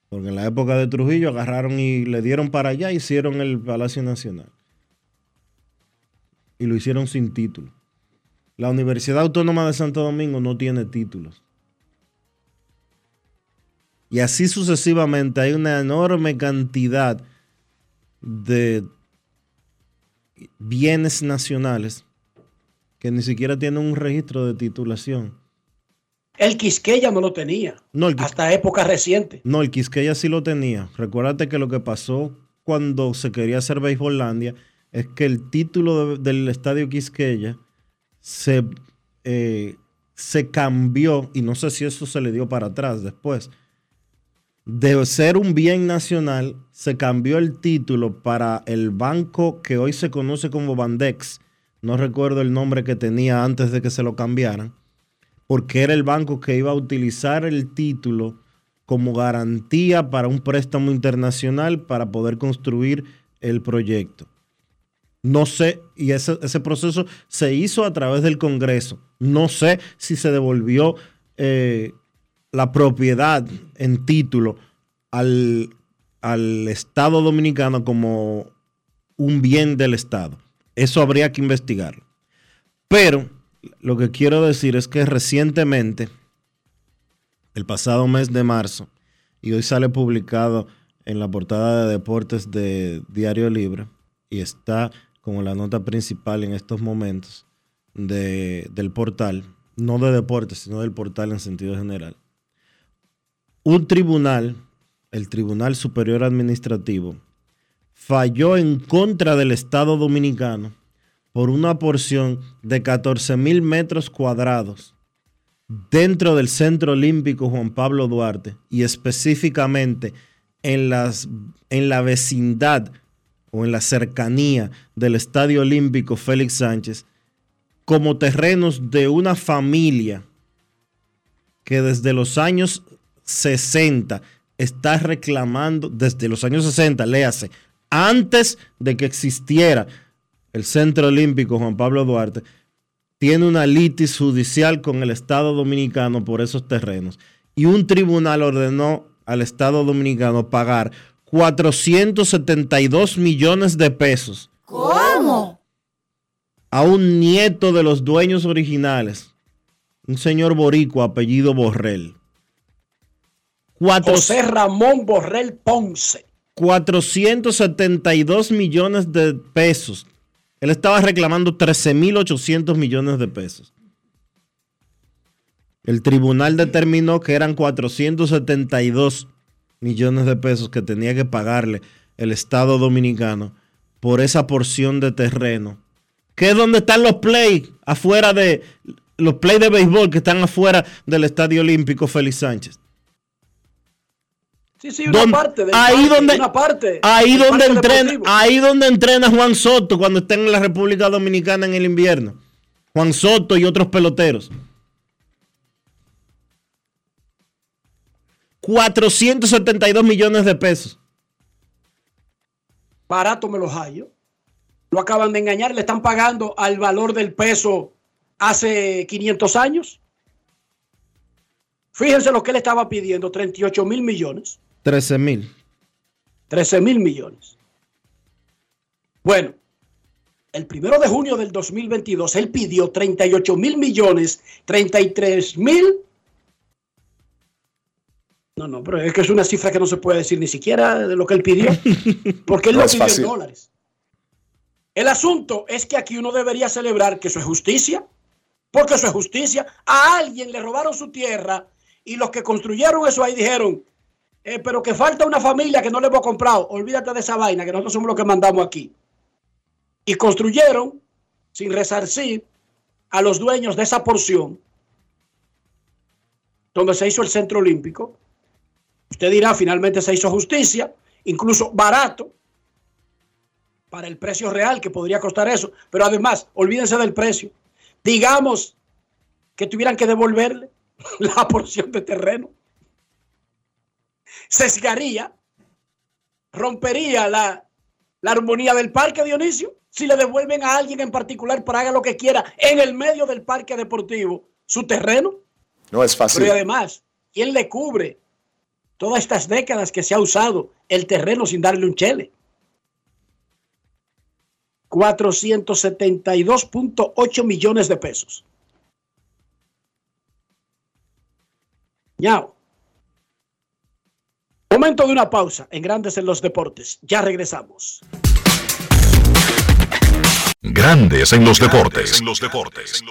Porque en la época de Trujillo agarraron y le dieron para allá hicieron el Palacio Nacional. Y lo hicieron sin título. La Universidad Autónoma de Santo Domingo no tiene títulos. Y así sucesivamente hay una enorme cantidad de bienes nacionales que ni siquiera tienen un registro de titulación. El Quisqueya no lo tenía. No, el hasta época reciente. No, el Quisqueya sí lo tenía. Recuérdate que lo que pasó cuando se quería hacer Beisbolandia es que el título de- del estadio Quisqueya se, eh, se cambió, y no sé si eso se le dio para atrás después. De ser un bien nacional, se cambió el título para el banco que hoy se conoce como Bandex. No recuerdo el nombre que tenía antes de que se lo cambiaran porque era el banco que iba a utilizar el título como garantía para un préstamo internacional para poder construir el proyecto. No sé, y ese, proceso se hizo a través del Congreso. No sé si se devolvió eh, la propiedad en título al, al Estado dominicano como un bien del Estado. Eso habría que investigarlo. Pero lo que quiero decir es que recientemente, el pasado mes de marzo, y hoy sale publicado en la portada de deportes de Diario Libre, y está como la nota principal en estos momentos de- del portal, no de deportes, sino del portal en sentido general. Un tribunal, el Tribunal Superior Administrativo, falló en contra del Estado Dominicano por una porción de 14 mil metros cuadrados dentro del Centro Olímpico Juan Pablo Duarte y específicamente en, las, en la vecindad o en la cercanía del Estadio Olímpico Félix Sánchez como terrenos de una familia que desde los años 60 está reclamando, desde los años 60, léase, antes de que existiera el Centro Olímpico Juan Pablo Duarte, tiene una litis judicial con el Estado Dominicano por esos terrenos. Y un tribunal ordenó al Estado Dominicano pagar 472 millones de pesos ¿Cómo? a un nieto de los dueños originales, un señor boricua apellido Borrell. Cuatro- José Ramón Borrell Ponce. 472 millones de pesos. Él estaba reclamando 13.800 millones de pesos. El tribunal determinó que eran 472 millones de pesos que tenía que pagarle el Estado Dominicano por esa porción de terreno. Que es donde están los play, afuera de los play de béisbol que están afuera del Estadio Olímpico Félix Sánchez. Sí, sí, una parte del ahí donde- una parte. Ahí donde entrena, ahí donde entrena Juan Soto cuando está en la República Dominicana en el invierno. Juan Soto y otros peloteros. 472 millones de pesos. Barato me los hallo. Lo acaban de engañar, le están pagando al valor del peso hace 500 años. Fíjense lo que él estaba pidiendo, 38 mil millones, 13 mil. 13 mil millones. Bueno, el primero de junio del 2022, él pidió 38 mil millones, 33 mil. No, no, pero es que es una cifra que no se puede decir ni siquiera de lo que él pidió, porque él [LAUGHS] No lo pidió fácil. en dólares. El asunto es que aquí uno debería celebrar que eso es justicia, porque eso es justicia. A alguien le robaron su tierra y los que construyeron eso ahí dijeron, eh, pero que falta una familia que no le hemos comprado. Olvídate de esa vaina, que nosotros somos los que mandamos aquí. Y construyeron sin resarcir a los dueños de esa porción donde se hizo el centro olímpico. Usted dirá, finalmente se hizo justicia, incluso barato, para el precio real que podría costar eso. Pero además, olvídense del precio. Digamos que tuvieran que devolverle [LAUGHS] la porción de terreno. Sesgaría, rompería la, la armonía del parque, Dionisio. Si le devuelven a alguien en particular para haga lo que quiera en el medio del parque deportivo su terreno. No es fácil. Pero y además, ¿quién le cubre todas estas décadas que se ha usado el terreno sin darle un chele? 472.8 millones de pesos. Ñao. Momento de una pausa en Grandes en los Deportes. Ya regresamos. Grandes en los deportes. En los deportes.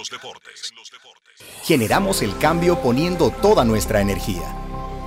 Generamos el cambio poniendo toda nuestra energía.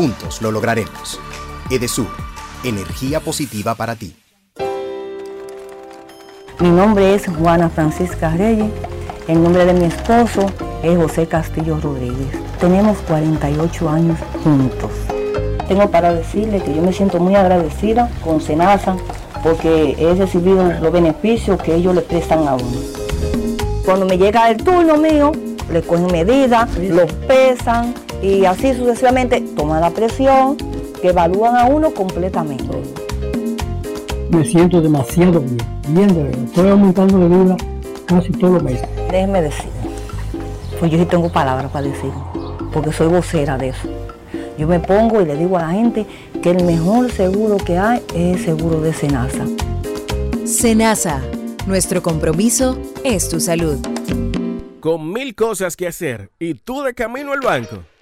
Juntos lo lograremos. Edesur, energía positiva para ti. Mi nombre es Juana Francisca Reyes. El nombre de mi esposo es José Castillo Rodríguez. Tenemos 48 años juntos. Tengo para decirle que yo me siento muy agradecida con Senasa porque he recibido los beneficios que ellos le prestan a uno. Cuando me llega el turno mío, le cogen medidas, los pesan y así sucesivamente toman la presión, que evalúan a uno completamente. me siento demasiado bien, bien de verdad. Estoy aumentando de vida casi todos los meses. Déjeme decir, pues yo sí tengo palabras para decir, porque soy vocera de eso. Yo me pongo y le digo a la gente que el mejor seguro que hay es el seguro de Senasa. Senasa, nuestro compromiso es tu salud. Con mil cosas que hacer y tú de camino al banco.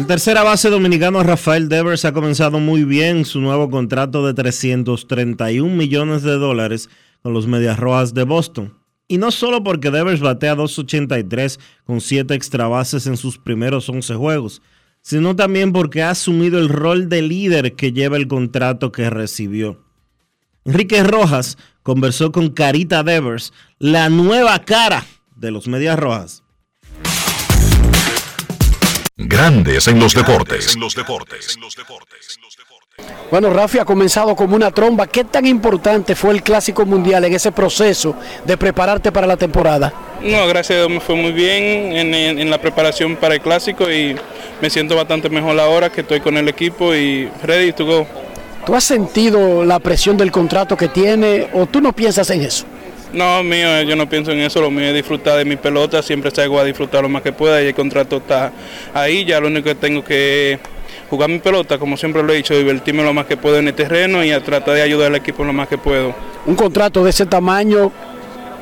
El tercera base dominicano Rafael Devers ha comenzado muy bien su nuevo contrato de 331 millones de dólares con los Medias Rojas de Boston. Y no solo porque Devers batea 283 con 7 extra bases en sus primeros 11 juegos, sino también porque ha asumido el rol de líder que lleva el contrato que recibió. Enrique Rojas conversó con Carita Devers, la nueva cara de los Medias Rojas. Grandes en los deportes. Bueno, Rafi ha comenzado como una tromba. ¿Qué tan importante fue el Clásico Mundial en ese proceso de prepararte para la temporada? No, gracias a Dios me fue muy bien en, en- en la preparación para el clásico y me siento bastante mejor ahora que estoy con el equipo y ready to go. ¿Tú has sentido la presión del contrato que tiene o tú no piensas en eso? No, mío, yo no pienso en eso, lo mío es disfrutar de mi pelota, siempre salgo a disfrutar lo más que pueda y el contrato está ahí, ya lo único que tengo que jugar mi pelota, como siempre lo he dicho, divertirme lo más que puedo en el terreno y a tratar de ayudar al equipo lo más que puedo. Un contrato de ese tamaño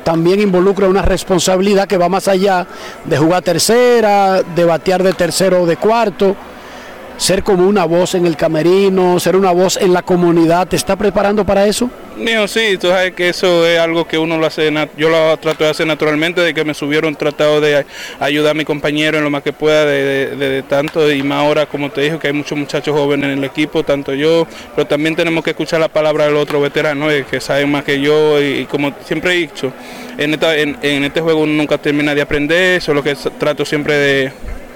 también involucra una responsabilidad que va más allá de jugar tercera, de batear de tercero o de cuarto, ser como una voz en el camerino, ser una voz en la comunidad. ¿Te está preparando para eso? Mío, sí, tú sabes que eso es algo que uno lo hace, yo lo trato de hacer naturalmente, de que me subieron, tratado de ayudar a mi compañero en lo más que pueda, de, de- tanto, y más ahora, como te dije, que hay muchos muchachos jóvenes en el equipo, tanto yo, pero también tenemos que escuchar la palabra del otro veterano, eh, que saben más que yo, y, y como siempre he dicho, en, esta- en, en este juego uno nunca termina de aprender, eso es lo que trato siempre de,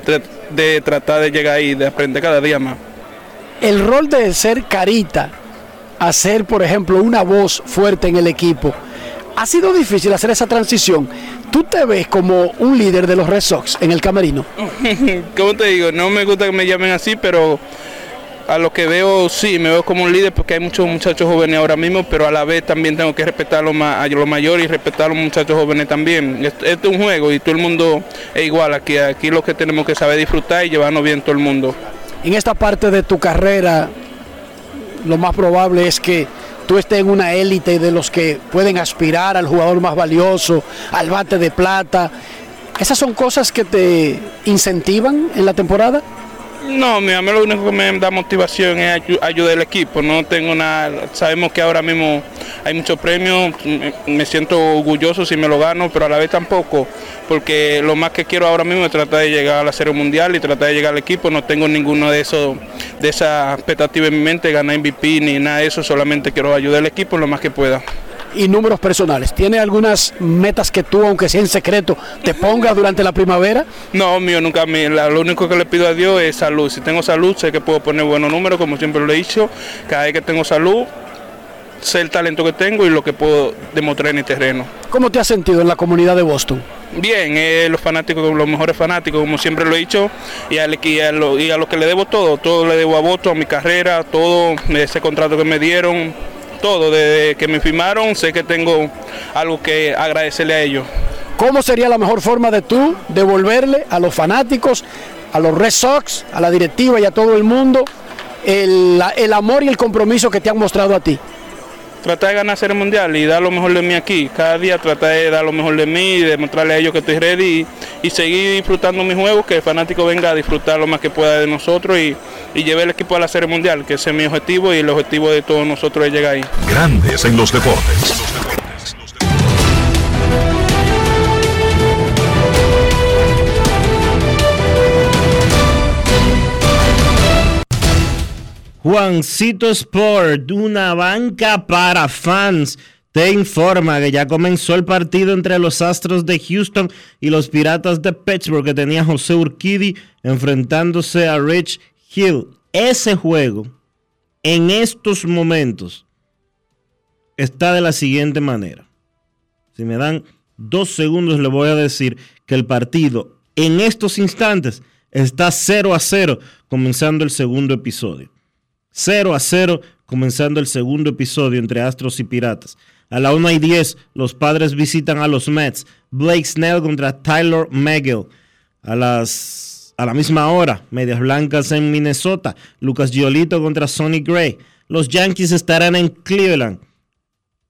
de, tratar de llegar ahí, de aprender cada día más. El rol de ser carita, hacer, por ejemplo, una voz fuerte en el equipo, ha sido difícil hacer esa transición. ¿Tú te ves como un líder de los Red Sox en el camerino? [LAUGHS] ¿Cómo te digo? No me gusta que me llamen así, pero a lo que veo sí, me veo como un líder porque hay muchos muchachos jóvenes ahora mismo, pero a la vez también tengo que respetar a los, los mayores y respetar a los muchachos jóvenes también. Esto es un juego y todo el mundo es igual. Aquí, aquí lo que tenemos que saber disfrutar y llevarnos bien todo el mundo. En esta parte de tu carrera, lo más probable es que tú estés en una élite de los que pueden aspirar al jugador más valioso, al bate de plata. ¿Esas son cosas que te incentivan en la temporada? No, mi mí lo único que me da motivación es ayu- ayudar al equipo. No tengo nada. Sabemos que ahora mismo hay muchos premios. Me, siento orgulloso si me lo gano, pero a la vez tampoco, porque lo más que quiero ahora mismo es tratar de llegar a la Serie Mundial y tratar de llegar al equipo. No tengo ninguno de esos, de esa expectativa en mi mente, ganar MVP ni nada de eso. Solamente quiero ayudar al equipo lo más que pueda. Y números personales. ¿Tiene algunas metas que tú, aunque sea en secreto, te pongas durante la primavera? No, mío, nunca. la- lo único que le pido a Dios es salud. Si tengo salud, sé que puedo poner buenos números, como siempre lo he dicho. Cada vez que tengo salud, sé el talento que tengo y lo que puedo demostrar en el terreno. ¿Cómo te has sentido en la comunidad de Boston? Bien, eh, los fanáticos, los mejores fanáticos, como siempre lo he dicho, y a, y a lo, y a lo que le debo todo, todo le debo a voto, a mi carrera, todo, ese contrato que me dieron, todo, desde que me firmaron, sé que tengo algo que agradecerle a ellos. ¿Cómo sería la mejor forma de tú devolverle a los fanáticos, a los Red Sox, a la directiva y a todo el mundo el, el amor y el compromiso que te han mostrado a ti? Tratar de ganar Serie Mundial y dar lo mejor de mí aquí. Cada día tratar de dar lo mejor de mí y demostrarle a ellos que estoy ready y, seguir disfrutando mis juegos, que el fanático venga a disfrutar lo más que pueda de nosotros y, y lleve el equipo a la Serie Mundial, que ese es mi objetivo y el objetivo de todos nosotros es llegar ahí. Grandes en los deportes. Juancito Sport, una banca para fans, te informa que ya comenzó el partido entre los Astros de Houston y los Piratas de Pittsburgh que tenía José Urquidi enfrentándose a Rich Hill. Ese juego, en estos momentos, está de la siguiente manera. Si me dan dos segundos, le voy a decir que el partido en estos instantes está 0 a 0, comenzando el segundo episodio. 0 a 0, comenzando el segundo episodio entre Astros y Piratas. A la 1 y 10, los padres visitan a los Mets. Blake Snell contra Tyler Megill. A, las, a la misma hora, Medias Blancas en Minnesota. Lucas Giolito contra Sonny Gray. Los Yankees estarán en Cleveland.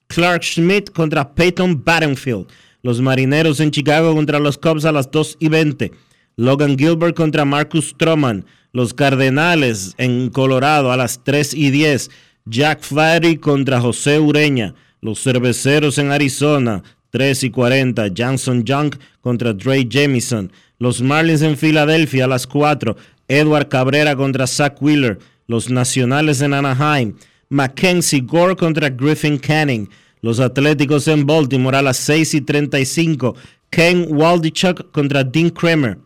Clark Schmidt contra Peyton Battenfield. Los Marineros en Chicago contra los Cubs a las 2 y 20. Logan Gilbert contra Marcus Stroman. Los Cardenales en Colorado a las 3 y 10. Jack Flaherty contra José Ureña. Los Cerveceros en Arizona, 3 y 40. Johnson Young contra Dre Jamison. Los Marlins en Filadelfia a las 4. Edward Cabrera contra Zach Wheeler. Los Nacionales en Anaheim. Mackenzie Gore contra Griffin Canning. Los Atléticos en Baltimore a las 6 y 35. Ken Waldichuk contra Dean Kramer.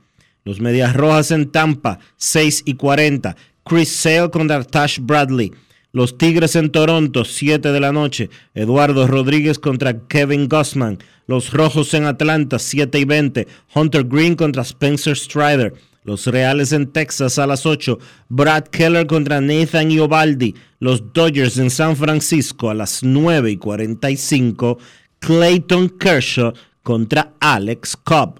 Los Medias Rojas en Tampa, 6 y 40. Chris Sale contra Tash Bradley. Los Tigres en Toronto, 7 de la noche. Eduardo Rodríguez contra Kevin Gossman. Los Rojos en Atlanta, 7 y 20. Hunter Green contra Spencer Strider. Los Reales en Texas a las 8. Brad Keller contra Nathan Iovaldi. Los Dodgers en San Francisco a las 9 y 45. Clayton Kershaw contra Alex Cobb.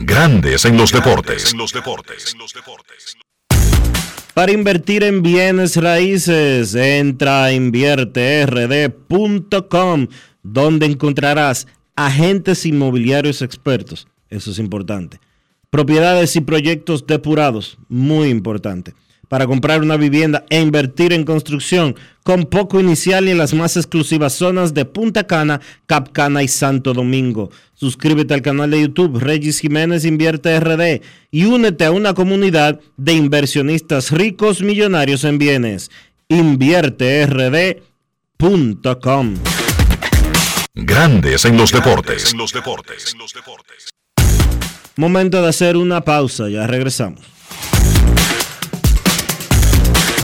Grandes en los deportes. Para invertir en bienes raíces, entra a invierterd.com, donde encontrarás agentes inmobiliarios expertos. Eso es importante. Propiedades y proyectos depurados, muy importante. Para comprar una vivienda e invertir en construcción con poco inicial y en las más exclusivas zonas de Punta Cana, Capcana y Santo Domingo. Suscríbete al canal de YouTube Regis Jiménez Invierte RD y únete a una comunidad de inversionistas ricos millonarios en bienes. InvierteRD.com. Grandes en los deportes. Momento de hacer una pausa, ya regresamos.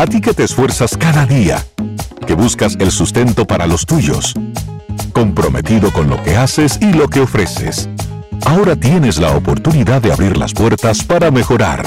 A ti que te esfuerzas cada día, que buscas el sustento para los tuyos, comprometido con lo que haces y lo que ofreces. Ahora tienes la oportunidad de abrir las puertas para mejorar,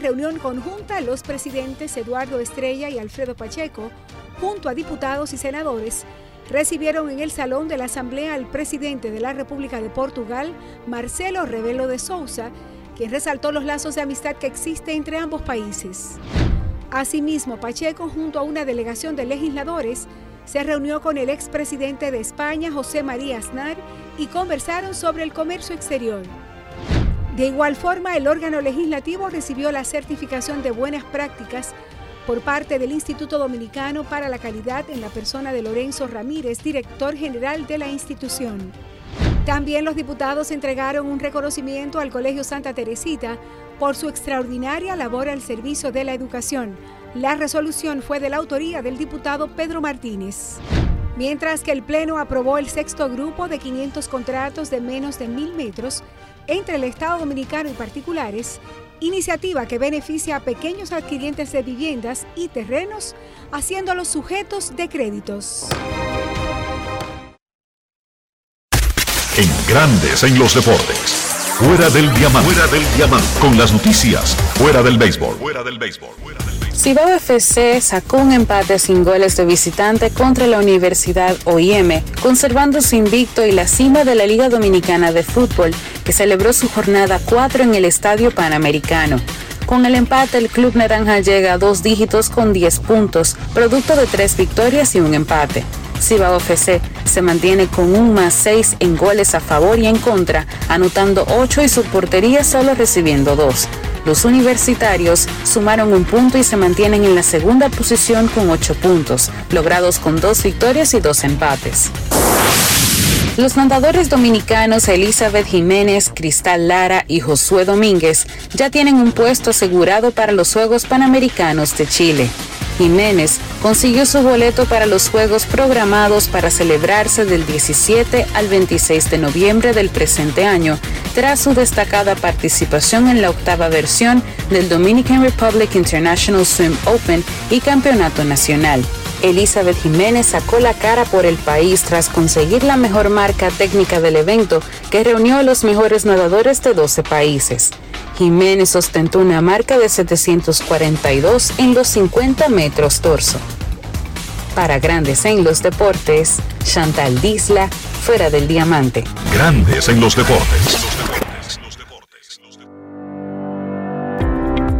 Reunión conjunta, los presidentes Eduardo Estrella y Alfredo Pacheco, junto a diputados y senadores, recibieron en el Salón de la Asamblea al presidente de la República de Portugal, Marcelo Rebelo de Sousa, quien resaltó los lazos de amistad que existe entre ambos países. Asimismo, Pacheco, junto a una delegación de legisladores, se reunió con el expresidente de España, José María Aznar, y conversaron sobre el comercio exterior. De igual forma, el órgano legislativo recibió la certificación de buenas prácticas por parte del Instituto Dominicano para la Calidad en la persona de Lorenzo Ramírez, director general de la institución. También los diputados entregaron un reconocimiento al Colegio Santa Teresita por su extraordinaria labor al servicio de la educación. La resolución fue de la autoría del diputado Pedro Martínez. Mientras que el Pleno aprobó el sexto grupo de 500 contratos de menos de mil metros entre el Estado Dominicano y particulares, iniciativa que beneficia a pequeños adquirientes de viviendas y terrenos, haciéndolos sujetos de créditos. En Grandes en los deportes. Fuera del diamante. Fuera del diamante. Con las noticias. Fuera del béisbol. Fuera del béisbol. Cibao FC sacó un empate sin goles de visitante contra la Universidad OIM, conservando su invicto y la cima de la Liga Dominicana de Fútbol, que celebró su jornada 4 en el Estadio Panamericano. Con el empate, el Club Naranja llega a dos dígitos con 10 puntos, producto de tres victorias y un empate. Cibao FC se mantiene con un más 6 en goles a favor y en contra, anotando 8 y su portería solo recibiendo 2. Los universitarios sumaron un punto y se mantienen en la segunda posición con ocho puntos, logrados con dos victorias y dos empates. Los nadadores dominicanos Elizabeth Jiménez, Cristal Lara y Josué Domínguez ya tienen un puesto asegurado para los Juegos Panamericanos de Chile. Jiménez consiguió su boleto para los Juegos programados para celebrarse del 17 al 26 de noviembre del presente año, tras su destacada participación en la octava versión del Dominican Republic International Swim Open y Campeonato Nacional. Elizabeth Jiménez sacó la cara por el país tras conseguir la mejor marca técnica del evento que reunió a los mejores nadadores de 12 países. Jiménez ostentó una marca de 742 en los 50 metros torso. Para Grandes en los Deportes, Chantal Disla, fuera del diamante. Grandes en los deportes.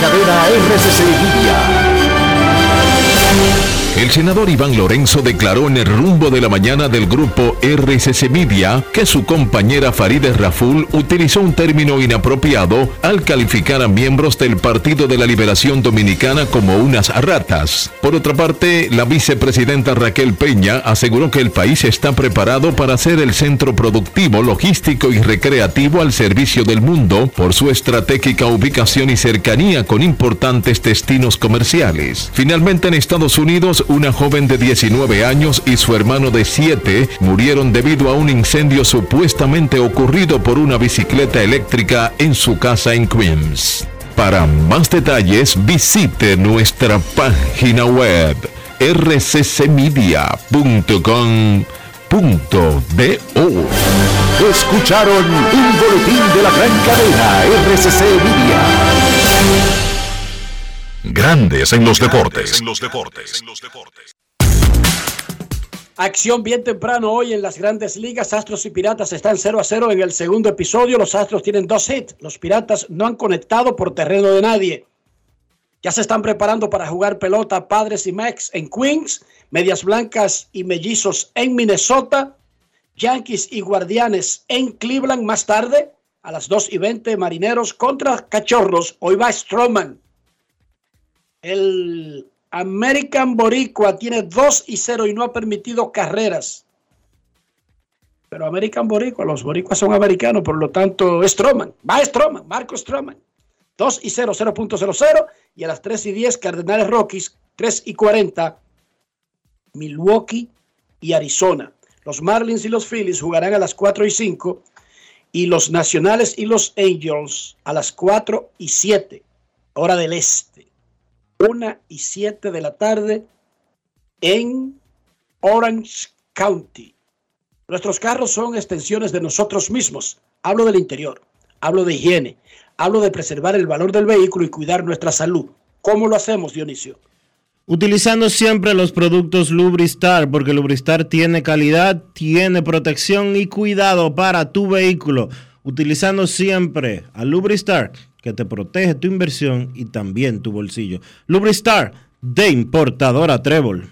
Cadena RCC Media. El senador Iván Lorenzo declaró en el rumbo de la mañana del grupo RCC Media que su compañera Farideh Raful utilizó un término inapropiado al calificar a miembros del Partido de la Liberación Dominicana como unas ratas. Por otra parte, la vicepresidenta Raquel Peña aseguró que el país está preparado para ser el centro productivo, logístico y recreativo al servicio del mundo por su estratégica ubicación y cercanía con importantes destinos comerciales. Finalmente, en Estados Unidos, una joven de 19 años y su hermano de 7 murieron debido a un incendio supuestamente ocurrido por una bicicleta eléctrica en su casa en Queens. Para más detalles, visite nuestra página web rccmedia.com.do. Escucharon un boletín de la gran cadena RCC Media. Grandes en los deportes. Acción bien temprano hoy en las grandes ligas. Astros y Piratas están 0 a 0 en el segundo episodio. Los Astros tienen dos hits. Los Piratas no han conectado por terreno de nadie. Ya se están preparando para jugar pelota Padres y Mex en Queens, Medias Blancas y Mellizos en Minnesota, Yankees y Guardianes en Cleveland más tarde, a las 2 y 20, Marineros contra Cachorros. Hoy va Stroman. El American Boricua tiene 2 y 0 y no ha permitido carreras. Pero American Boricua, los boricuas son americanos, por lo tanto, Stroman. Va Stroman, Marco Stroman. 2 y 0, 0.00. Y a las 3 y 10, Cardenales Rockies, 3 y 40, Milwaukee y Arizona. Los Marlins y los Phillies jugarán a las 4 y 5 y los Nacionales y los Angels a las 4 y 7, hora del este. 1 y 7 de la tarde en Orange County. Nuestros carros son extensiones de nosotros mismos. Hablo del interior, hablo de higiene, hablo de preservar el valor del vehículo y cuidar nuestra salud. ¿Cómo lo hacemos, Dionisio? Utilizando siempre los productos Lubristar, porque Lubristar tiene calidad, tiene protección y cuidado para tu vehículo. Utilizando siempre a Lubristar, que te protege tu inversión y también tu bolsillo. Lubristar, de importadora Trébol.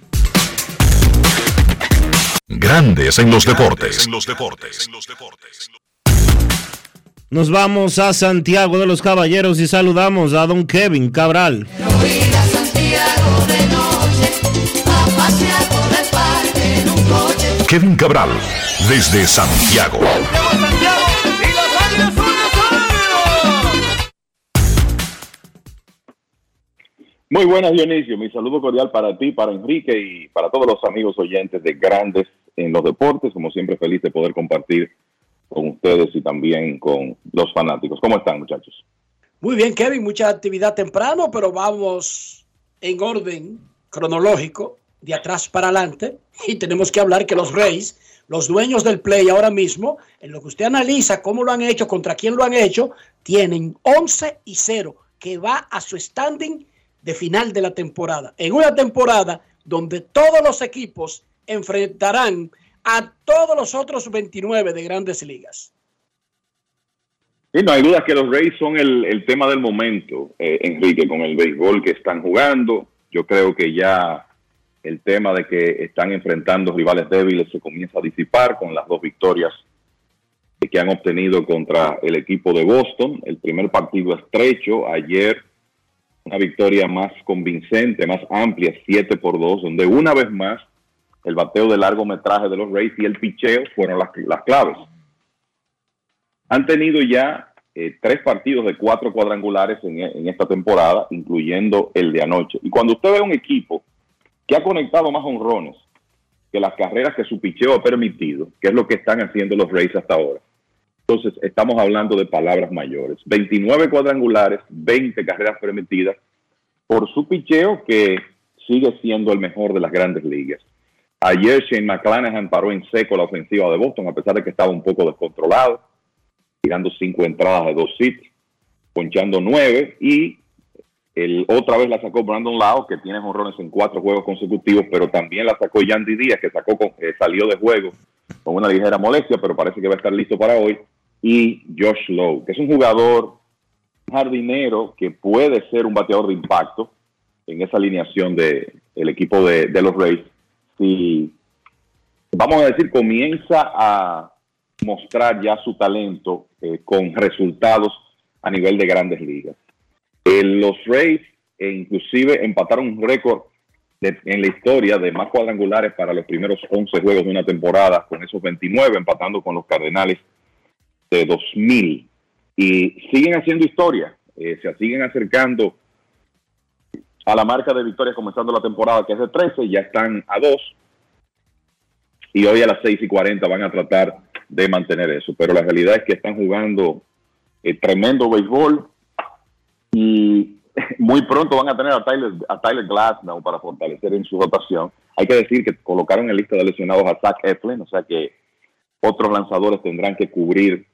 Grandes en los deportes. Nos vamos a Santiago de los Caballeros y saludamos a don Kevin Cabral. Kevin Cabral, desde Santiago. Muy buenas, Dionisio. Mi saludo cordial para ti, para Enrique y para todos los amigos oyentes de Grandes en los Deportes. Como siempre, feliz de poder compartir con ustedes y también con los fanáticos. ¿Cómo están, muchachos? Muy bien, Kevin, mucha actividad temprano, pero vamos en orden cronológico. de atrás para adelante. Y tenemos que hablar que los Reyes, los dueños del play ahora mismo, en lo que usted analiza cómo lo han hecho, contra quién lo han hecho, tienen 11 y 0, que va a su standing de final de la temporada. En una temporada donde todos los equipos enfrentarán a todos los otros 29 de grandes ligas. Sí, no hay duda que los Rays son el, el tema del momento, eh, Enrique, con el béisbol que están jugando. Yo creo que ya el tema de que están enfrentando rivales débiles se comienza a disipar con las dos victorias que han obtenido contra el equipo de Boston. El primer partido estrecho, ayer una victoria más convincente, más amplia, 7 por 2, donde una vez más el bateo de largometraje de los Rays y el picheo fueron las, las claves. Han tenido ya eh, tres partidos de cuatro cuadrangulares en, en esta temporada, incluyendo el de anoche. Y cuando usted ve un equipo que ha conectado más honrones que las carreras que su picheo ha permitido, que es lo que están haciendo los Rays hasta ahora. Entonces, estamos hablando de palabras mayores. 29 cuadrangulares, 20 carreras permitidas por su picheo que sigue siendo el mejor de las grandes ligas. Ayer Shane McClanahan paró en seco la ofensiva de Boston, a pesar de que estaba un poco descontrolado, tirando cinco entradas de dos hits, ponchando nueve y el, otra vez la sacó Brandon Lau, que tiene honrones en cuatro juegos consecutivos, pero también la sacó Yandy Díaz, que sacó con- eh, salió de juego con una ligera molestia, pero parece que va a estar listo para hoy. Y Josh Lowe, que es un jugador jardinero que puede ser un bateador de impacto en esa alineación del el equipo de, de los Rays. Si, vamos a decir, comienza a mostrar ya su talento eh, con resultados a nivel de grandes ligas. Eh, los Rays eh, inclusive empataron un récord de- en la historia de más cuadrangulares para los primeros 11 juegos de una temporada, con esos 29, empatando con los Cardenales de 2000. Y siguen haciendo historia, eh, se siguen acercando a la marca de victorias comenzando la temporada, que es de 13, ya están a 2. Y hoy a las 6 y 40 van a tratar de mantener eso. Pero la realidad es que están jugando eh, tremendo béisbol y [LAUGHS] muy pronto van a tener a Tyler, a Tyler Glasnow para fortalecer en su rotación. Hay que decir que colocaron en lista de lesionados a Zach Eflin, o sea que otros lanzadores tendrán que cubrir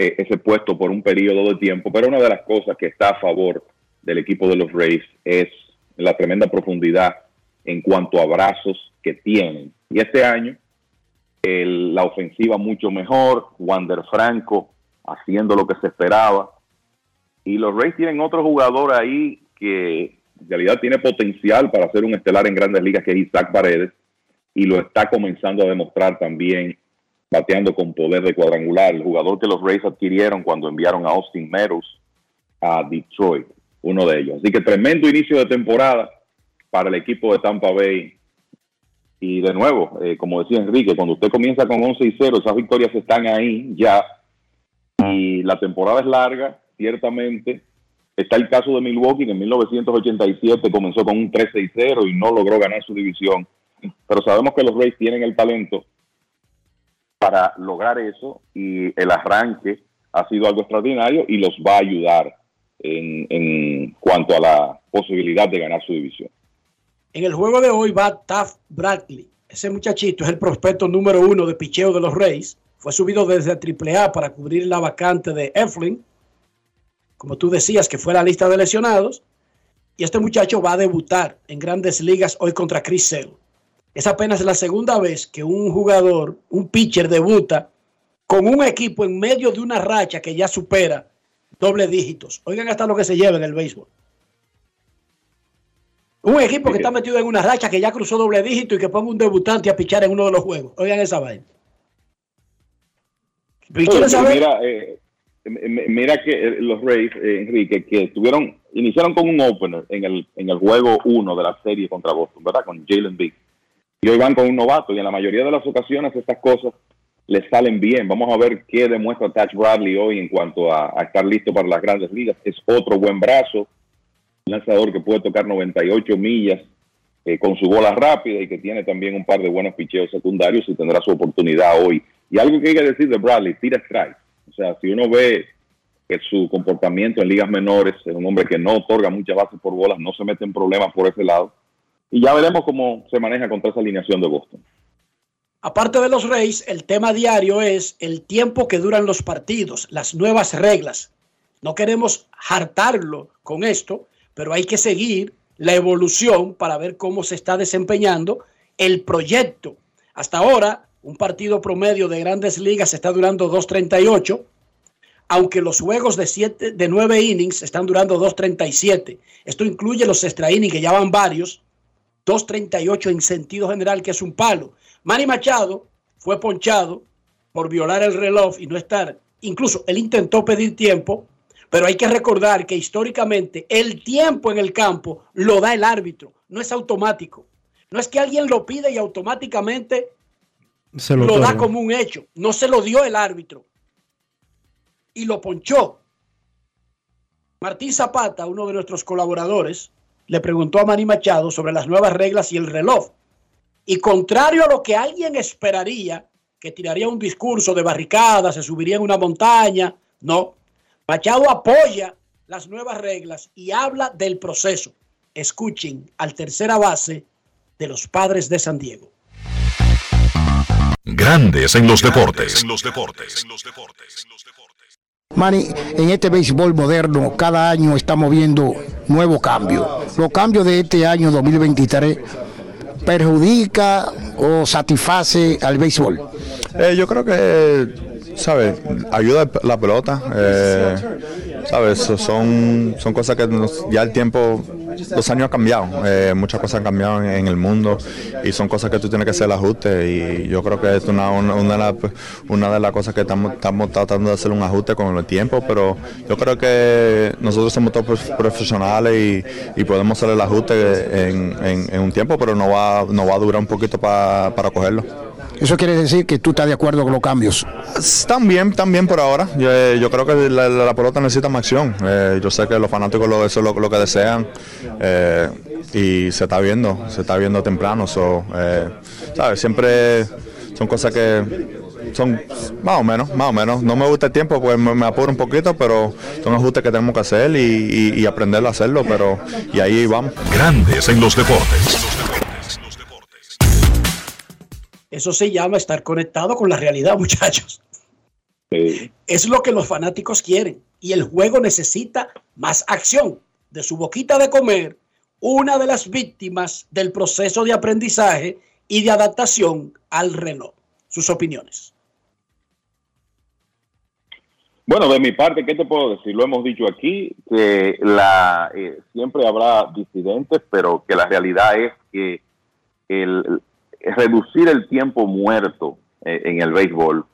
eh, ese puesto por un periodo de tiempo, pero una de las cosas que está a favor del equipo de los Rays es la tremenda profundidad en cuanto a brazos que tienen. Y este año la ofensiva mucho mejor, Wander Franco haciendo lo que se esperaba. Y los Rays tienen otro jugador ahí que en realidad tiene potencial para ser un estelar en grandes ligas, que es Isaac Paredes, y lo está comenzando a demostrar también bateando con poder de cuadrangular. El jugador que los Rays adquirieron cuando enviaron a Austin Meadows a Detroit, uno de ellos. Así que tremendo inicio de temporada para el equipo de Tampa Bay. Y de nuevo, eh, como decía Enrique, cuando usted comienza con 11 y 0, esas victorias están ahí ya. Y la temporada es larga, ciertamente. Está el caso de Milwaukee, que en 1987 comenzó con un 13 y 0 y no logró ganar su división. Pero sabemos que los Rays tienen el talento para lograr eso y el arranque ha sido algo extraordinario y los va a ayudar en, cuanto a la posibilidad de ganar su división. En el juego de hoy va Taft Bradley. Ese muchachito es el prospecto número uno de picheo de los Reyes. Fue subido desde AAA para cubrir la vacante de Eflin. Como tú decías, que fue la lista de lesionados. Y este muchacho va a debutar en grandes ligas hoy contra Chris Sale. Es apenas la segunda vez que un jugador, un pitcher, debuta con un equipo en medio de una racha que ya supera doble dígitos. Oigan hasta lo que se lleva en el béisbol. Un equipo que está metido en una racha que ya cruzó doble dígito y que ponga un debutante a pichar en uno de los juegos. Oigan esa vaina. ¿Y quieren Oye, saber? Mira, eh, m- mira que eh, los Rays, eh, Enrique, que tuvieron, iniciaron con un opener en el, en el juego 1 de la serie contra Boston, ¿verdad? Con Jalen Biggs. Y hoy van con un novato y en la mayoría de las ocasiones estas cosas les salen bien. Vamos a ver qué demuestra Touch Bradley hoy en cuanto a, estar listo para las grandes ligas. Es otro buen brazo, lanzador que puede tocar 98 millas eh, con su bola rápida y que tiene también un par de buenos picheos secundarios y tendrá su oportunidad hoy. Y algo que hay que decir de Bradley, tira strike. O sea, si uno ve que su comportamiento en ligas menores es un hombre que no otorga muchas bases por bolas, no se mete en problemas por ese lado, y ya veremos cómo se maneja contra esa alineación de Boston. Aparte de los Reyes, el tema diario es el tiempo que duran los partidos, las nuevas reglas. No queremos hartarlo con esto, pero hay que seguir la evolución para ver cómo se está desempeñando el proyecto. Hasta ahora, un partido promedio de grandes ligas está durando 2.38, aunque los juegos de, siete, de 9 innings están durando 2.37. Esto incluye los extra innings, que ya van varios, 2.38 en sentido general, que es un palo. Manny Machado fue ponchado por violar el reloj y no estar. Incluso él intentó pedir tiempo, pero hay que recordar que históricamente el tiempo en el campo lo da el árbitro, no es automático. No es que alguien lo pide y automáticamente Se lo, lo da como un hecho. No se lo dio el árbitro. Y lo ponchó. Martín Zapata, uno de nuestros colaboradores, le preguntó a Manny Machado sobre las nuevas reglas y el reloj. Y contrario a lo que alguien esperaría, que tiraría un discurso de barricada, se subiría en una montaña, no. Machado apoya las nuevas reglas y habla del proceso. Escuchen al tercera base de los padres de San Diego. Grandes en los deportes. Manny, en este béisbol moderno, cada año estamos viendo nuevos cambios. Los cambios de este año 2023 perjudica o satisface al béisbol. Eh, yo creo que, ¿sabes? Ayuda la pelota. eh, ¿Sabes? So- Son, cosas que ya el tiempo, los años han cambiado. eh, muchas cosas han cambiado en, el mundo y son cosas que tú tienes que hacer el ajuste. Y yo creo que es una, una, una de, las, cosas que estamos, estamos tratando de hacer un ajuste con el tiempo. Pero yo creo que nosotros somos todos prof- profesionales y, podemos hacer el ajuste en, un tiempo, pero no va, no va a durar un poquito pa- para cogerlo. Eso quiere decir que tú estás de acuerdo con los cambios. También, también por ahora. Yo, eh, yo creo que la, la- la pelota necesita más acción. Eh, yo sé que los fanáticos lo, eso es lo, lo que desean eh, y se está viendo, se está viendo temprano. So, eh, ¿sabes? Siempre son cosas que son más o menos, más o menos. No me gusta el tiempo, pues me, me apuro un poquito, pero son ajustes que tenemos que hacer y, y- y aprender a hacerlo. Pero y ahí vamos. Grandes en los deportes. Eso se llama estar conectado con la realidad, [LAUGHS] muchachos. Es lo que los fanáticos quieren. Y el juego necesita más acción. De su boquita de comer, una de las víctimas del proceso de aprendizaje y de adaptación al reloj. Sus opiniones. Bueno, de mi parte, ¿qué te puedo decir? Lo hemos dicho aquí, que la, eh, siempre habrá disidentes, pero que la realidad es que el, el reducir el tiempo muerto eh, en el béisbol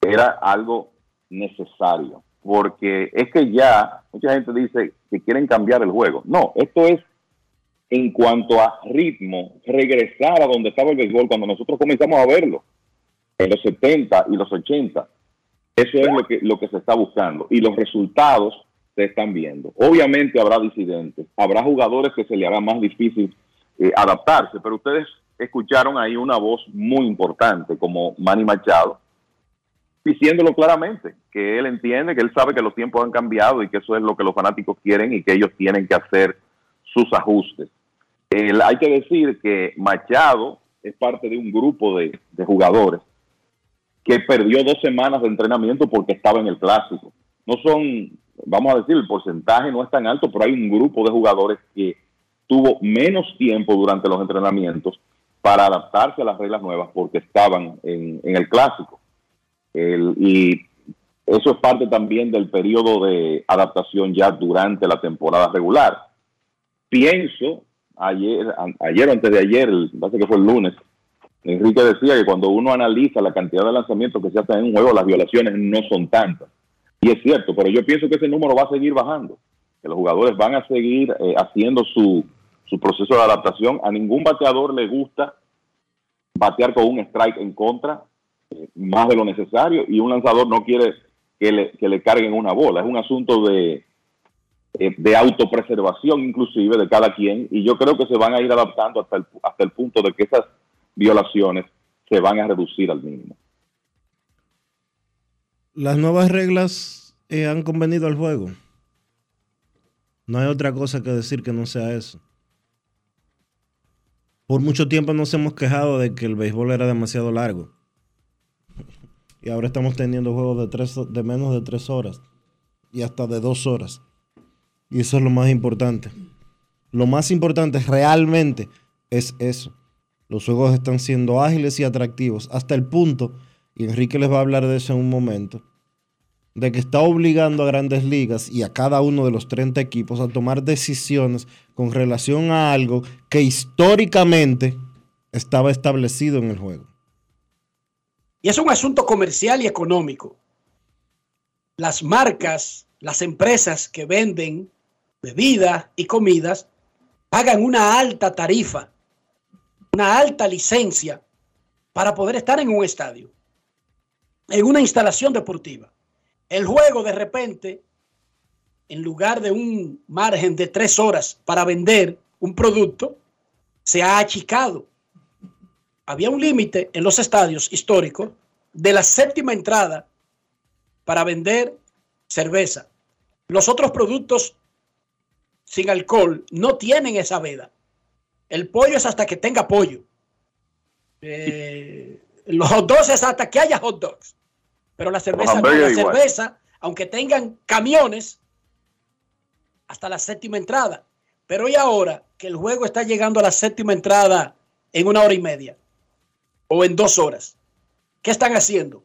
era algo necesario, porque es que ya mucha gente dice que quieren cambiar el juego. No, esto es en cuanto a ritmo, regresar a donde estaba el béisbol cuando nosotros comenzamos a verlo, en los 70 y los 80. Eso es lo que, lo que se está buscando y los resultados se están viendo. Obviamente habrá disidentes, habrá jugadores que se le hará más difícil eh, adaptarse, pero ustedes escucharon ahí una voz muy importante como Manny Machado, diciéndolo claramente, que él entiende, que él sabe que los tiempos han cambiado y que eso es lo que los fanáticos quieren y que ellos tienen que hacer sus ajustes. Hay que decir que Machado es parte de un grupo de jugadores que perdió dos semanas de entrenamiento porque estaba en el clásico. No son, vamos a decir, el porcentaje no es tan alto, pero hay un grupo de jugadores que tuvo menos tiempo durante los entrenamientos para adaptarse a las reglas nuevas porque estaban en, el clásico. Y eso es parte también del periodo de adaptación ya durante la temporada regular. Pienso, ayer, a- ayer o antes de ayer, parece que fue el lunes, Enrique decía que cuando uno analiza la cantidad de lanzamientos que se hacen en un juego, las violaciones no son tantas. Y es cierto, pero yo pienso que ese número va a seguir bajando, que los jugadores van a seguir eh, haciendo su, su proceso de adaptación. A ningún bateador le gusta batear con un strike en contra eh, más de lo necesario y un lanzador no quiere que le, que le carguen una bola. Es un asunto de, eh, de autopreservación inclusive de cada quien y yo creo que se van a ir adaptando hasta el, hasta el punto de que esas violaciones se van a reducir al mínimo. Las nuevas reglas eh, han convenido al juego. No hay otra cosa que decir que no sea eso. Por mucho tiempo nos hemos quejado de que el béisbol era demasiado largo. Y ahora estamos teniendo juegos de, tres, de menos de tres horas. Y hasta de dos horas. Y eso es lo más importante. Lo más importante realmente es eso. Los juegos están siendo ágiles y atractivos. Hasta el punto, y Enrique les va a hablar de eso en un momento, de que está obligando a grandes ligas y a cada uno de los 30 equipos a tomar decisiones con relación a algo que históricamente estaba establecido en el juego. Y es un asunto comercial y económico. Las marcas, las empresas que venden bebidas y comidas pagan una alta tarifa, una alta licencia para poder estar en un estadio, en una instalación deportiva. El juego de repente, en lugar de un margen de tres horas para vender un producto, se ha achicado. Había un límite en los estadios históricos de la séptima entrada para vender cerveza. Los otros productos sin alcohol no tienen esa veda. El pollo es hasta que tenga pollo. Eh, los hot dogs es hasta que haya hot dogs. Pero la cerveza, no, la cerveza, aunque tengan camiones, hasta la séptima entrada. Pero y ahora que el juego está llegando a la séptima entrada en una hora y media o en dos horas, ¿qué están haciendo?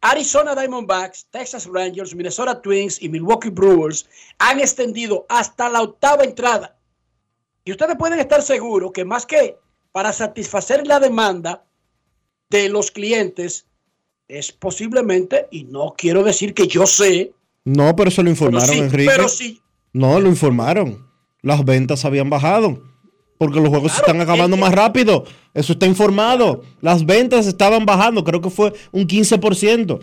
Arizona Diamondbacks, Texas Rangers, Minnesota Twins y Milwaukee Brewers han extendido hasta la octava entrada. Y ustedes pueden estar seguros que más que para satisfacer la demanda de los clientes, es posiblemente, y no quiero decir que yo sé, No, pero eso lo informaron, sí, Enrique. pero sí. No, lo informaron. Las ventas habían bajado. Porque los juegos se están acabando más rápido. Eso está informado. Las ventas estaban bajando. Creo que fue un 15%.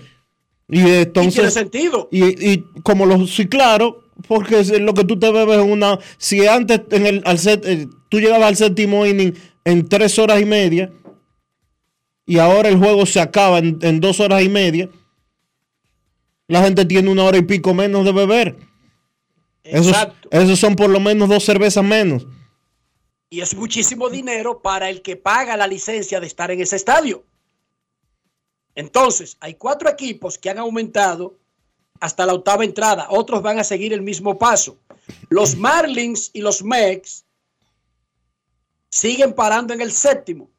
Y entonces. tiene sentido. Y, y como lo. Sí, claro. Porque es lo que tú te bebes en una. Si antes en el, al set, eh, tú llegabas al séptimo inning en tres horas y media. Y ahora el juego se acaba en, en dos horas y media. La gente tiene una hora y pico menos de beber. Esos, esos son por lo menos dos cervezas menos. Y es muchísimo dinero para el que paga la licencia de estar en ese estadio. Entonces, hay cuatro equipos que han aumentado hasta la octava entrada. Otros van a seguir el mismo paso. Los Marlins y los Mex siguen parando en el séptimo.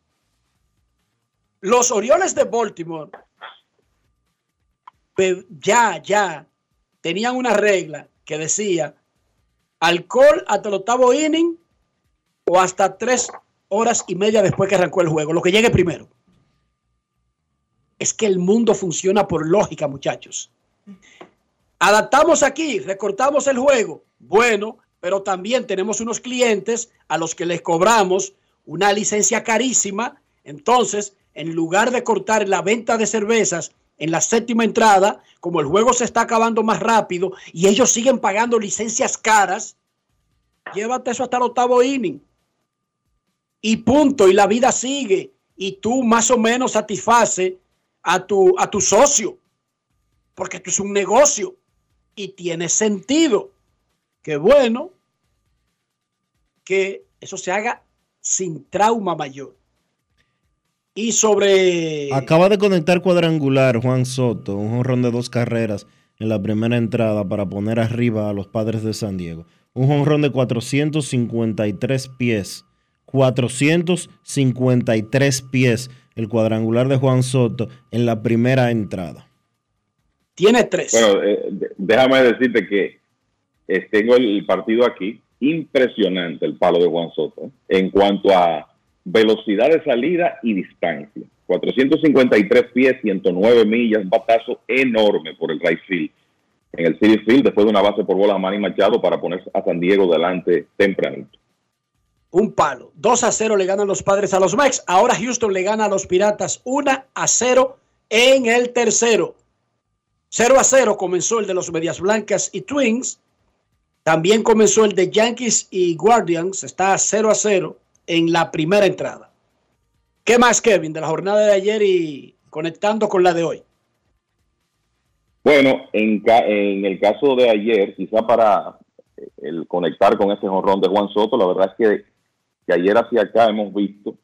Los Orioles de Baltimore ya, ya tenían una regla que decía alcohol hasta el octavo inning o hasta tres horas y media después que arrancó el juego, lo que llegue primero. Es que el mundo funciona por lógica, muchachos. Adaptamos aquí, recortamos el juego. Bueno, pero también tenemos unos clientes a los que les cobramos una licencia carísima. Entonces, en lugar de cortar la venta de cervezas en la séptima entrada, como el juego se está acabando más rápido y ellos siguen pagando licencias caras, llévate eso hasta el octavo inning. Y punto, y la vida sigue. Y tú más o menos satisface a tu, a tu socio, porque esto es un negocio y tiene sentido. Qué bueno que eso se haga sin trauma mayor. Y sobre Acaba de conectar cuadrangular Juan Soto, un jonrón de dos carreras en la primera entrada para poner arriba a los padres de San Diego. Un jonrón de 453 pies. 453 pies el cuadrangular de Juan Soto en la primera entrada. Tiene tres. Bueno, eh, déjame decirte que eh, tengo el partido aquí. Impresionante el palo de Juan Soto ¿eh? en cuanto a velocidad de salida y distancia. 453 pies, 109 millas, un batazo enorme por el right field. En el City Field, después de una base por bola a Manny Machado para poner a San Diego delante tempranito. un palo. 2 a 0 le ganan los padres a los Mex. Ahora Houston le gana a los Piratas 1 a 0 en el tercero. 0 a 0 comenzó el de los Medias Blancas y Twins. También comenzó el de Yankees y Guardians. Está 0 a 0 en la primera entrada. ¿Qué más, Kevin, de la jornada de ayer y conectando con la de hoy? Bueno, en, en el caso de ayer, quizá para eh, el conectar con ese jonrón de Juan Soto, la verdad es que que ayer hacia acá hemos visto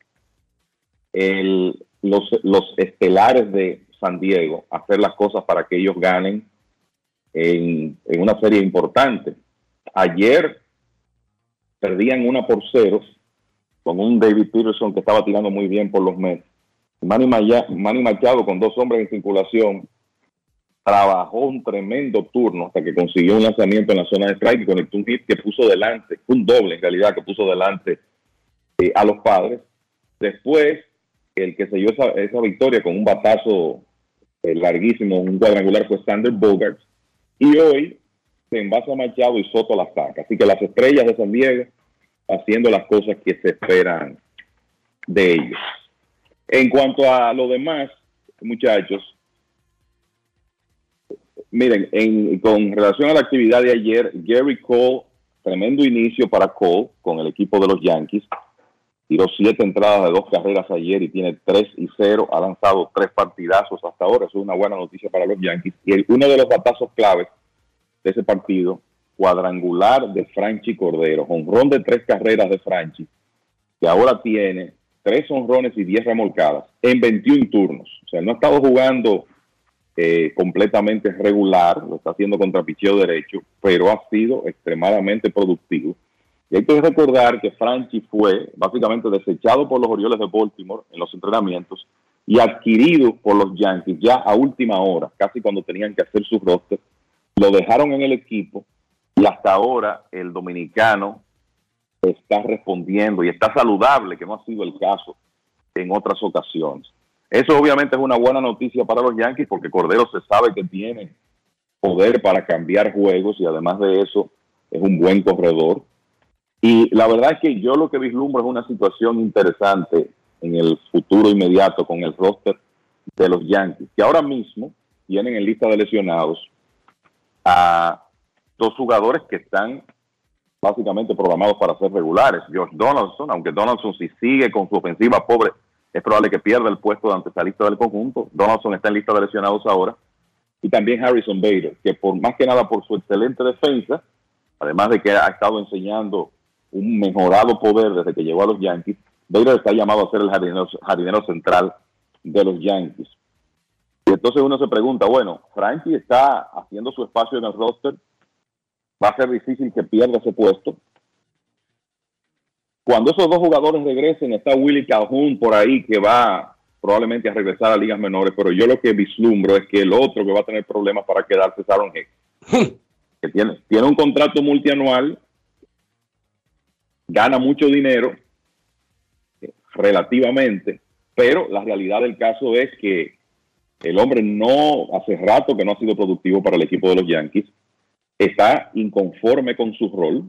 el- los, estelares de San Diego hacer las cosas para que ellos ganen en, en una serie importante. Ayer perdían una por ceros con un David Peterson que estaba tirando muy bien por los Mets. Manny, Machado con dos hombres en circulación trabajó un tremendo turno hasta que consiguió un lanzamiento en la zona de strike y conectó un hit que puso delante, un doble en realidad que puso delante eh, a los padres. Después, el que selló esa, esa victoria con un batazo eh, larguísimo, un cuadrangular fue Sander Bogart. Y hoy se envasa Machado y Soto la saca. Así que las estrellas de San Diego haciendo las cosas que se esperan de ellos. En cuanto a lo demás, muchachos, miren, en- con relación a la actividad de ayer, Gary Cole, tremendo inicio para Cole con el equipo de los Yankees. Tiró siete entradas de dos carreras ayer y tiene tres y cero. Ha lanzado tres partidazos hasta ahora. Eso es una buena noticia para los Yankees. Y el- uno de los batazos claves de ese partido, cuadrangular de Franchi Cordero, honrón de tres carreras de Franchi, que ahora tiene tres honrones y diez remolcadas en 21 turnos. O sea, no ha estado jugando eh, completamente regular, lo está haciendo contra picheo derecho, pero ha sido extremadamente productivo. Y hay que recordar que Franchi fue básicamente desechado por los Orioles de Baltimore en los entrenamientos y adquirido por los Yankees ya a última hora, casi cuando tenían que hacer su roster. Lo dejaron en el equipo y hasta ahora el dominicano está respondiendo y está saludable, que no ha sido el caso en otras ocasiones. Eso obviamente es una buena noticia para los Yankees porque Cordero se sabe que tiene poder para cambiar juegos y además de eso es un buen corredor. Y la verdad es que yo lo que vislumbro es una situación interesante en el futuro inmediato con el roster de los Yankees, que ahora mismo tienen en lista de lesionados a dos jugadores que están básicamente programados para ser regulares. George Donaldson, aunque Donaldson si sigue con su ofensiva pobre, es probable que pierda el puesto de antestalista del conjunto. Donaldson está en lista de lesionados ahora. Y también Harrison Bader, que por más que nada por su excelente defensa, además de que ha estado enseñando un mejorado poder desde que llegó a los Yankees, Bader está llamado a ser el jardinero central de los Yankees. Y entonces uno se pregunta, bueno, Frankie está haciendo su espacio en el roster, va a ser difícil que pierda ese puesto. Cuando esos dos jugadores regresen, está Willy Calhoun por ahí que va probablemente a regresar a ligas menores, pero yo lo que vislumbro es que el otro que va a tener problemas para quedarse es Aaron Hicks, que tiene, tiene un contrato multianual, gana mucho dinero relativamente, pero la realidad del caso es que el hombre no hace rato que no ha sido productivo para el equipo de los Yankees, está inconforme con su rol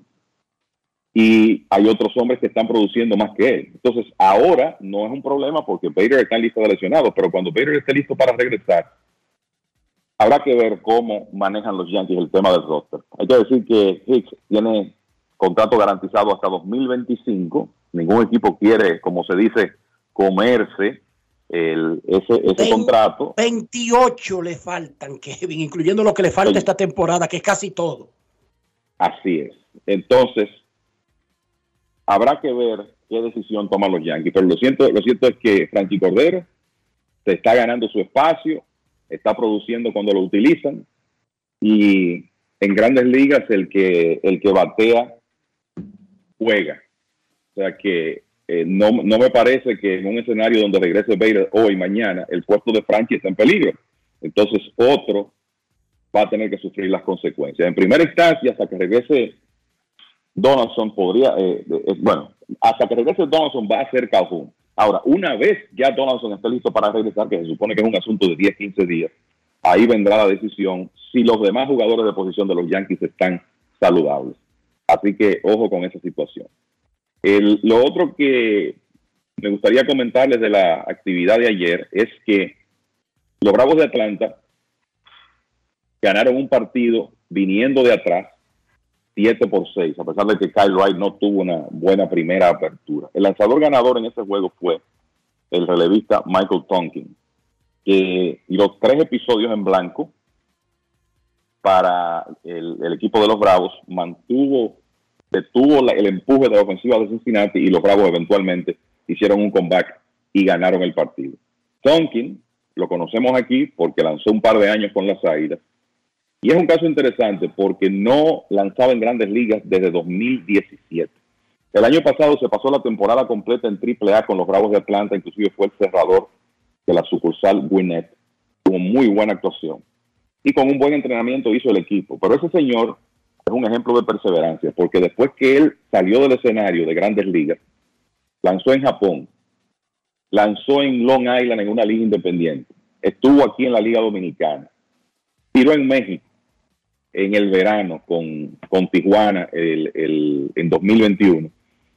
y hay otros hombres que están produciendo más que él. Entonces, ahora no es un problema porque Bader está en lista de lesionados, pero cuando Bader esté listo para regresar, habrá que ver cómo manejan los Yankees el tema del roster. Hay que decir que Hicks tiene contrato garantizado hasta 2025. Ningún equipo quiere, como se dice, comerse el, ese, ese contrato. 28 le faltan, Kevin, incluyendo lo que le falta esta temporada, que es casi todo. Así es. Entonces, habrá que ver qué decisión toman los Yankees. Pero lo cierto, lo cierto es que Franchi Cordero se está ganando su espacio, está produciendo cuando lo utilizan y en grandes ligas el que, el que batea juega. O sea que eh, no, no me parece que en un escenario donde regrese Bader hoy, mañana, el puesto de Franchi está en peligro. Entonces otro va a tener que sufrir las consecuencias. En primera instancia, hasta que regrese Donaldson, podría, eh, eh, bueno, hasta que regrese Donaldson va a ser Calhoun. Ahora, una vez ya Donaldson esté listo para regresar, que se supone que es un asunto de 10, 15 días, ahí vendrá la decisión si los demás jugadores de posición de los Yankees están saludables. Así que ojo con esa situación. El- lo otro que me gustaría comentarles de la actividad de ayer es que los Bravos de Atlanta ganaron un partido viniendo de atrás 7 por 6, a pesar de que Kyle Wright no tuvo una buena primera apertura. El lanzador ganador en ese juego fue el relevista Michael Tonkin, que los tres episodios en blanco para el, el equipo de los Bravos mantuvo detuvo la- el empuje de la ofensiva de Cincinnati y los Bravos eventualmente hicieron un comeback y ganaron el partido. Tonkin lo conocemos aquí porque lanzó un par de años con las Águilas y es un caso interesante porque no lanzaba en grandes ligas desde 2017. El año pasado se pasó la temporada completa en AAA con los Bravos de Atlanta, inclusive fue el cerrador de la sucursal Gwinnett. Tuvo muy buena actuación y con un buen entrenamiento hizo el equipo. Pero ese señor es un ejemplo de perseverancia porque después que él salió del escenario de grandes ligas, lanzó en Japón, lanzó en Long Island en una liga independiente, estuvo aquí en la Liga Dominicana, tiró en México en el verano con, con Tijuana el- en 2021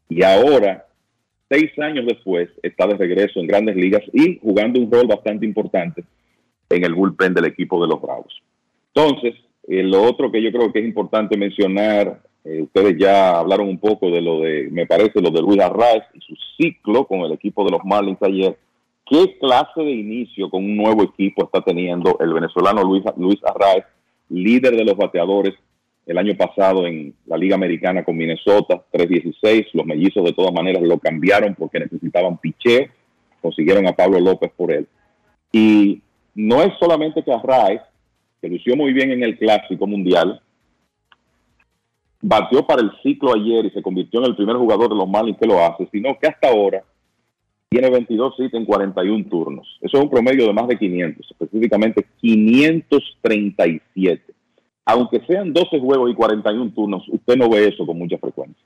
y ahora, seis años después, está de regreso en grandes ligas y jugando un rol bastante importante en el bullpen del equipo de los Bravos. Entonces, eh, lo otro que yo creo que es importante mencionar, eh, ustedes ya hablaron un poco de lo de, me parece, lo de Luis Arraez y su ciclo con el equipo de los Marlins ayer. ¿Qué clase de inicio con un nuevo equipo está teniendo el venezolano Luis, Luis Arraez, líder de los bateadores el año pasado en la Liga Americana con Minnesota, 3-16? Los mellizos de todas maneras lo cambiaron porque necesitaban picheo, consiguieron a Pablo López por él. Y no es solamente que Arraez, que lució muy bien en el Clásico Mundial, batió para el ciclo ayer y se convirtió en el primer jugador de los Marlins que lo hace, sino que hasta ahora tiene 22 hits en 41 turnos. Eso es un promedio de más de 500, específicamente 537. Aunque sean 12 juegos y 41 turnos, usted no ve eso con mucha frecuencia.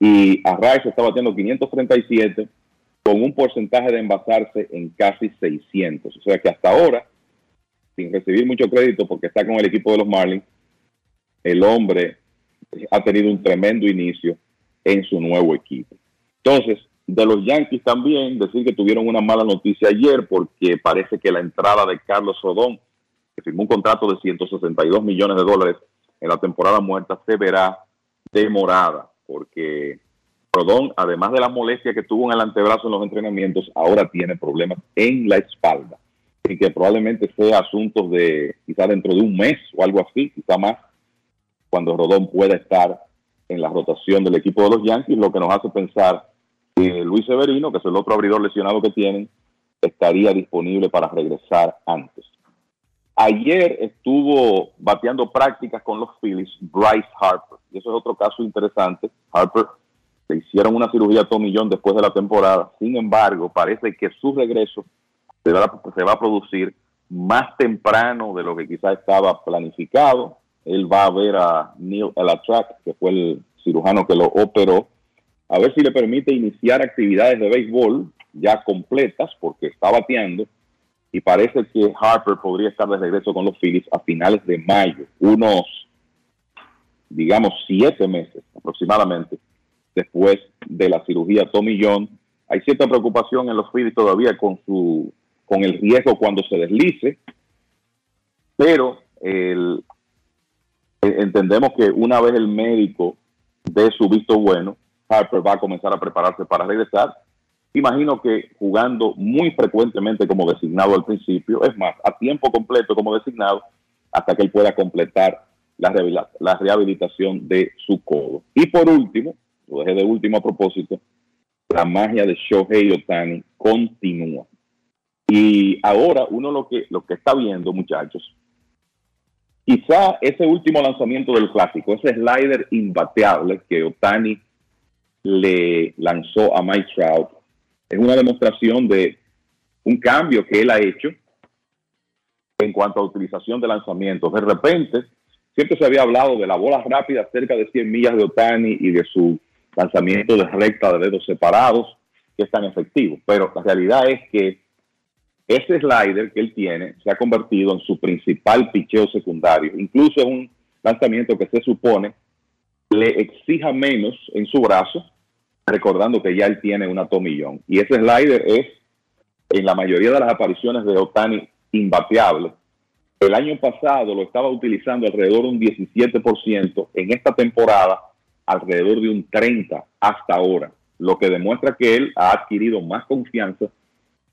Y Arraez está batiendo 537 con un porcentaje de envasarse en casi 600. O sea que hasta ahora, sin recibir mucho crédito porque está con el equipo de los Marlins, el hombre ha tenido un tremendo inicio en su nuevo equipo. Entonces, de los Yankees también, decir que tuvieron una mala noticia ayer porque parece que la entrada de Carlos Rodón, que firmó un contrato de 162 millones de dólares en la temporada muerta, se verá demorada porque Rodón, además de la molestia que tuvo en el antebrazo en los entrenamientos, ahora tiene problemas en la espalda. Y que probablemente sea asuntos de quizá dentro de un mes o algo así, quizá más, cuando Rodón pueda estar en la rotación del equipo de los Yankees, lo que nos hace pensar que Luis Severino, que es el otro abridor lesionado que tienen, estaría disponible para regresar antes. Ayer estuvo bateando prácticas con los Phillies Bryce Harper, y eso es otro caso interesante. Harper le hicieron una cirugía a Tommy John después de la temporada, sin embargo, parece que su regreso se va, a producir más temprano de lo que quizá estaba planificado. Él va a ver a Neil Elatrack, que fue el cirujano que lo operó, a ver si le permite iniciar actividades de béisbol ya completas, porque está bateando, y parece que Harper podría estar de regreso con los Phillies a finales de mayo, unos, digamos, siete meses aproximadamente después de la cirugía Tommy John. Hay cierta preocupación en los Phillies todavía con su con el riesgo cuando se deslice, pero eh, entendemos que una vez el médico dé su visto bueno, Harper va a comenzar a prepararse para regresar. Imagino que jugando muy frecuentemente como designado al principio, es más, a tiempo completo como designado, hasta que él pueda completar la rehabilitación de su codo. Y por último, lo dejé de último a propósito, la magia de Shohei Otani continúa. Y ahora uno lo que, lo que está viendo, muchachos, quizá ese último lanzamiento del clásico, ese slider imbateable que Otani le lanzó a Mike Trout, es una demostración de un cambio que él ha hecho en cuanto a utilización de lanzamientos. De repente, siempre se había hablado de la bola rápida cerca de 100 millas de Otani y de su lanzamiento de recta de dedos separados, que es tan efectivo. Pero la realidad es que ese slider que él tiene se ha convertido en su principal picheo secundario. Incluso es un lanzamiento que se supone le exija menos en su brazo, recordando que ya él tiene una tomillón. Y ese slider es, en la mayoría de las apariciones de Otani, imbateable. El año pasado lo estaba utilizando alrededor de un 17%, en esta temporada alrededor de un 30% hasta ahora, lo que demuestra que él ha adquirido más confianza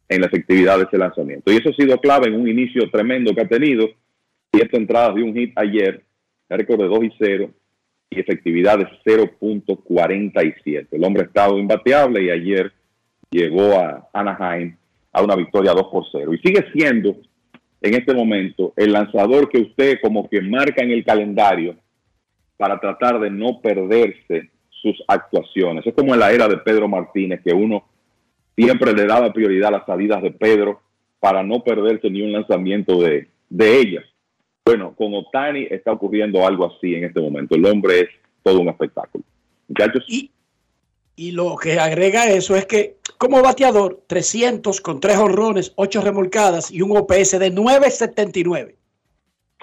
en la efectividad de ese lanzamiento. Y eso ha sido clave en un inicio tremendo que ha tenido. Siete entradas de un hit ayer, récord de 2 y 0, y efectividad de 0.47. El hombre ha estado imbateable y ayer llegó a Anaheim a una victoria 2 por 0. Y sigue siendo en este momento el lanzador que usted como que marca en el calendario para tratar de no perderse sus actuaciones. Es como en la era de Pedro Martínez, que uno siempre le daba prioridad a las salidas de Pedro para no perderse ni un lanzamiento de, de ellas. Bueno, con Otani está ocurriendo algo así en este momento. El hombre es todo un espectáculo. Muchachos. Y, y lo que agrega eso es que como bateador, 300 con 3 honrones, 8 remolcadas y un OPS de 9.79.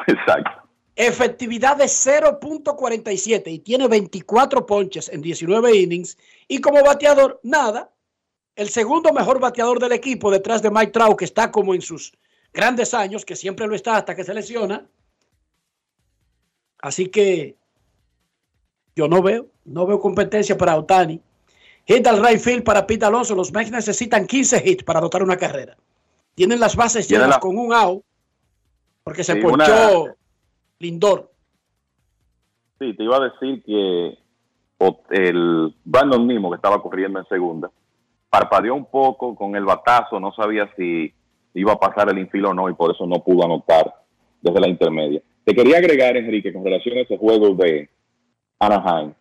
Exacto. Efectividad de 0.47 y tiene 24 ponches en 19 innings. Y como bateador, nada. El segundo mejor bateador del equipo detrás de Mike Trout, que está como en sus grandes años, que siempre lo está hasta que se lesiona. Así que yo no veo, no veo competencia para Otani. Hit al right field para Pete Alonso. Los Mets necesitan 15 hits para anotar una carrera. Tienen las bases llenas la- con un out porque se Sí, ponchó una- Lindor. Sí, te iba a decir que el Brandon Nimo, que estaba corriendo en segunda, parpadeó un poco con el batazo, no sabía si iba a pasar el infield o no, y por eso no pudo anotar desde la intermedia. Te quería agregar, Enrique, con relación a ese juego de Anaheim.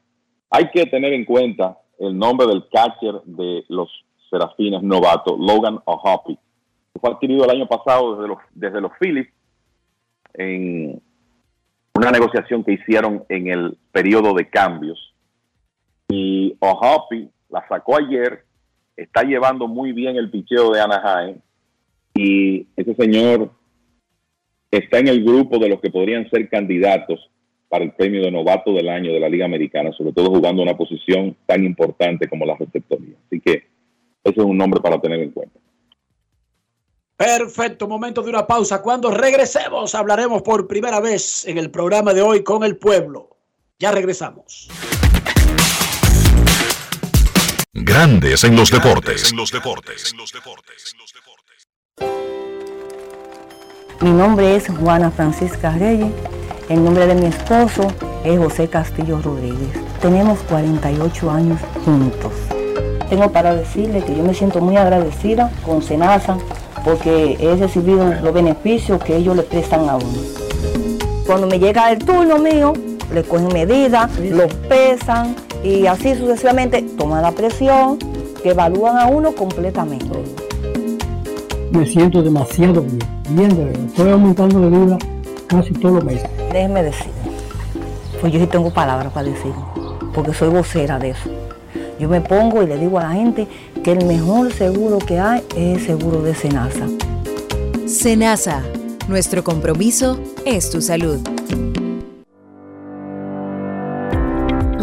Hay que tener en cuenta el nombre del catcher de los Serafines novato, Logan O'Hoppy, fue adquirido el año pasado desde los, desde los Phillies en una negociación que hicieron en el periodo de cambios. Y O'Hoppy la sacó ayer, está llevando muy bien el picheo de Anaheim y ese señor está en el grupo de los que podrían ser candidatos para el premio de novato del año de la Liga Americana, sobre todo jugando una posición tan importante como la receptoría. Así que ese es un nombre para tener en cuenta. Perfecto, momento de una pausa. Cuando regresemos hablaremos por primera vez en el programa de hoy con el pueblo. Ya regresamos. Grandes en los deportes. Mi nombre es Juana Francisca Reyes. El nombre de mi esposo es José Castillo Rodríguez. Tenemos 48 años juntos. Tengo para decirle que yo me siento muy agradecida con Senasa porque he recibido los beneficios que ellos le prestan a uno. Cuando me llega el turno mío, le cogen medidas, lo pesan y así sucesivamente toman la presión, que evalúan a uno completamente. Me siento demasiado bien, bien de verdad. Estoy aumentando de vida casi todos los meses. Déjeme decir, pues yo sí tengo palabras para decir, porque soy vocera de eso. Yo me pongo y le digo a la gente que el mejor seguro que hay es el seguro de Senasa. Senasa, nuestro compromiso es tu salud.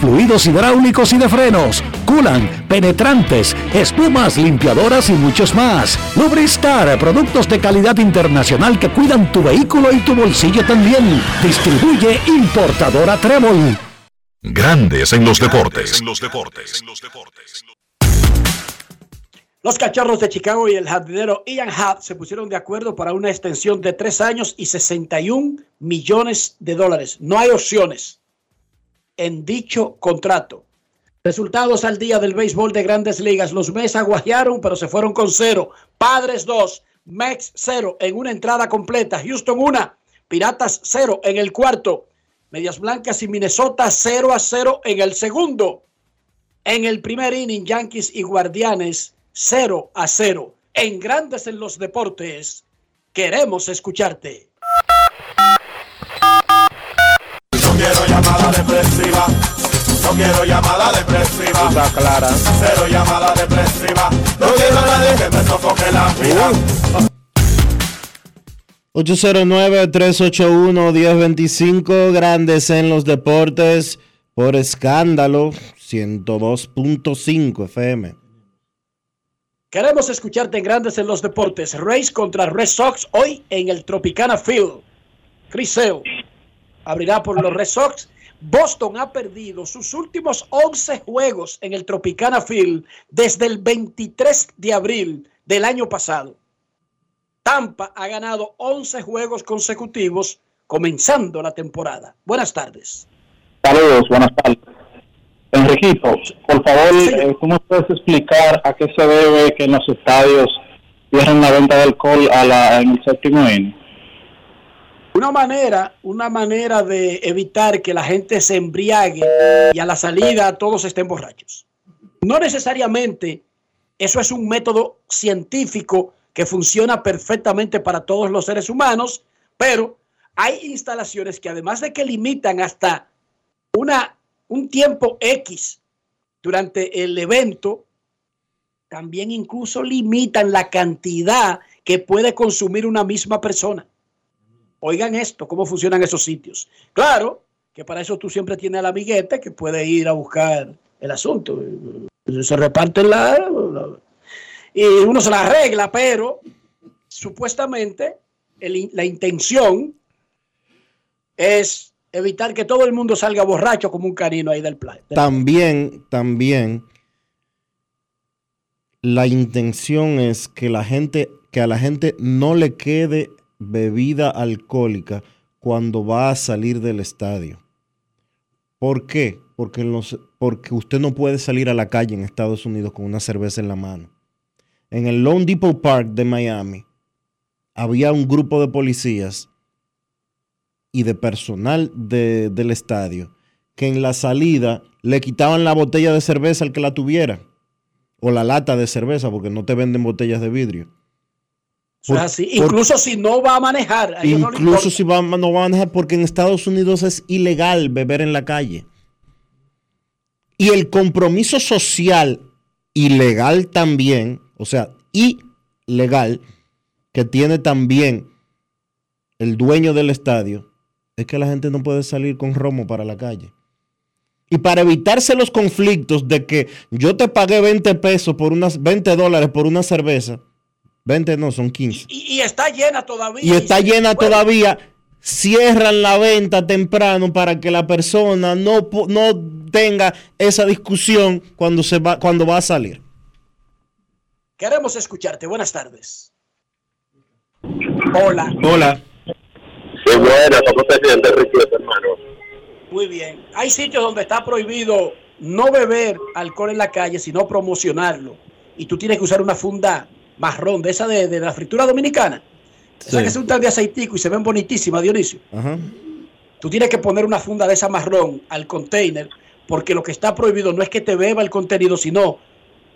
fluidos hidráulicos y de frenos, culan, penetrantes, espumas, limpiadoras y muchos más. Lubristar, productos de calidad internacional que cuidan tu vehículo y tu bolsillo también. Distribuye importadora Trébol. Grandes en los deportes. Los cachorros de Chicago y el jardinero Ian Happ se pusieron de acuerdo para una extensión de tres años y 61 millones de dólares. No hay opciones en dicho contrato. Resultados al día del béisbol de grandes ligas. Los Mets aguajearon, pero se fueron con cero. Padres 2, Mex 0 en una entrada completa. Houston 1, Piratas 0 en el cuarto. Medias Blancas y Minnesota 0 a 0 en el segundo. En el primer inning, Yankees y Guardianes 0 a 0. En Grandes en los Deportes, queremos escucharte. Quiero llamada depresiva. Está clara. Cero llamada depresiva. No quiero a nadie que me sofoque la vida. 809-381-1025, Grandes en los Deportes, por escándalo, 102.5 FM. Queremos escucharte en Grandes en los Deportes. Rays contra Red Sox hoy en el Tropicana Field. Chris Sale abrirá por los Red Sox. Boston ha perdido sus últimos 11 juegos en el Tropicana Field desde el 23 de abril del año pasado. Tampa ha ganado 11 juegos consecutivos comenzando la temporada. Buenas tardes. Saludos, buenas tardes. Enriquito, por favor, eh, ¿tú me puedes explicar a qué se debe que en los estadios cierren la venta de alcohol a la, en el séptimo inning? Una manera, una manera de evitar que la gente se embriague y a la salida todos estén borrachos. No necesariamente eso es un método científico que funciona perfectamente para todos los seres humanos, pero hay instalaciones que además de que limitan hasta una, un tiempo X durante el evento, también incluso limitan la cantidad que puede consumir una misma persona. Oigan esto, cómo funcionan esos sitios. Claro que para eso tú siempre tienes al amiguete que puede ir a buscar el asunto. Se reparten la, la- y uno se la arregla, pero supuestamente la intención es evitar que todo el mundo salga borracho como un canino ahí del plan. También, también, la intención es que la gente, que a la gente no le quede bebida alcohólica cuando va a salir del estadio. ¿Por qué? Porque, los- porque usted no puede salir a la calle en Estados Unidos con una cerveza en la mano. En el Lone Depot Park de Miami había un grupo de policías y de personal de- del estadio que en la salida le quitaban la botella de cerveza al que la tuviera o la lata de cerveza porque no te venden botellas de vidrio. Incluso si no va a manejar, a no Incluso si va, no van a manejar porque en Estados Unidos es ilegal beber en la calle. Y el compromiso social ilegal también, o sea, ilegal, que tiene también el dueño del estadio, es que la gente no puede salir con romo para la calle. Y para evitarse los conflictos de que yo te pagué 20 pesos por unas 20 dólares por una cerveza, 20 no, son 15 Y, y está llena todavía. y está llena bueno, todavía, cierran la venta temprano para que la persona no, no tenga esa discusión cuando, se va, cuando va a salir. Queremos escucharte. Buenas tardes. Hola. Hola. Qué buena, ¿cómo te sientes, Ricky, hermano? Muy bien. Hay sitios donde está prohibido no beber alcohol en la calle, sino promocionarlo. Y tú tienes que usar una funda marrón, de esa de, de la fritura dominicana. Esa Sí. que se untan de aceitico y se ven bonitísimas, Dionisio. Ajá. Tú tienes que poner una funda de esa marrón al container, porque lo que está prohibido no es que te beba el contenido, sino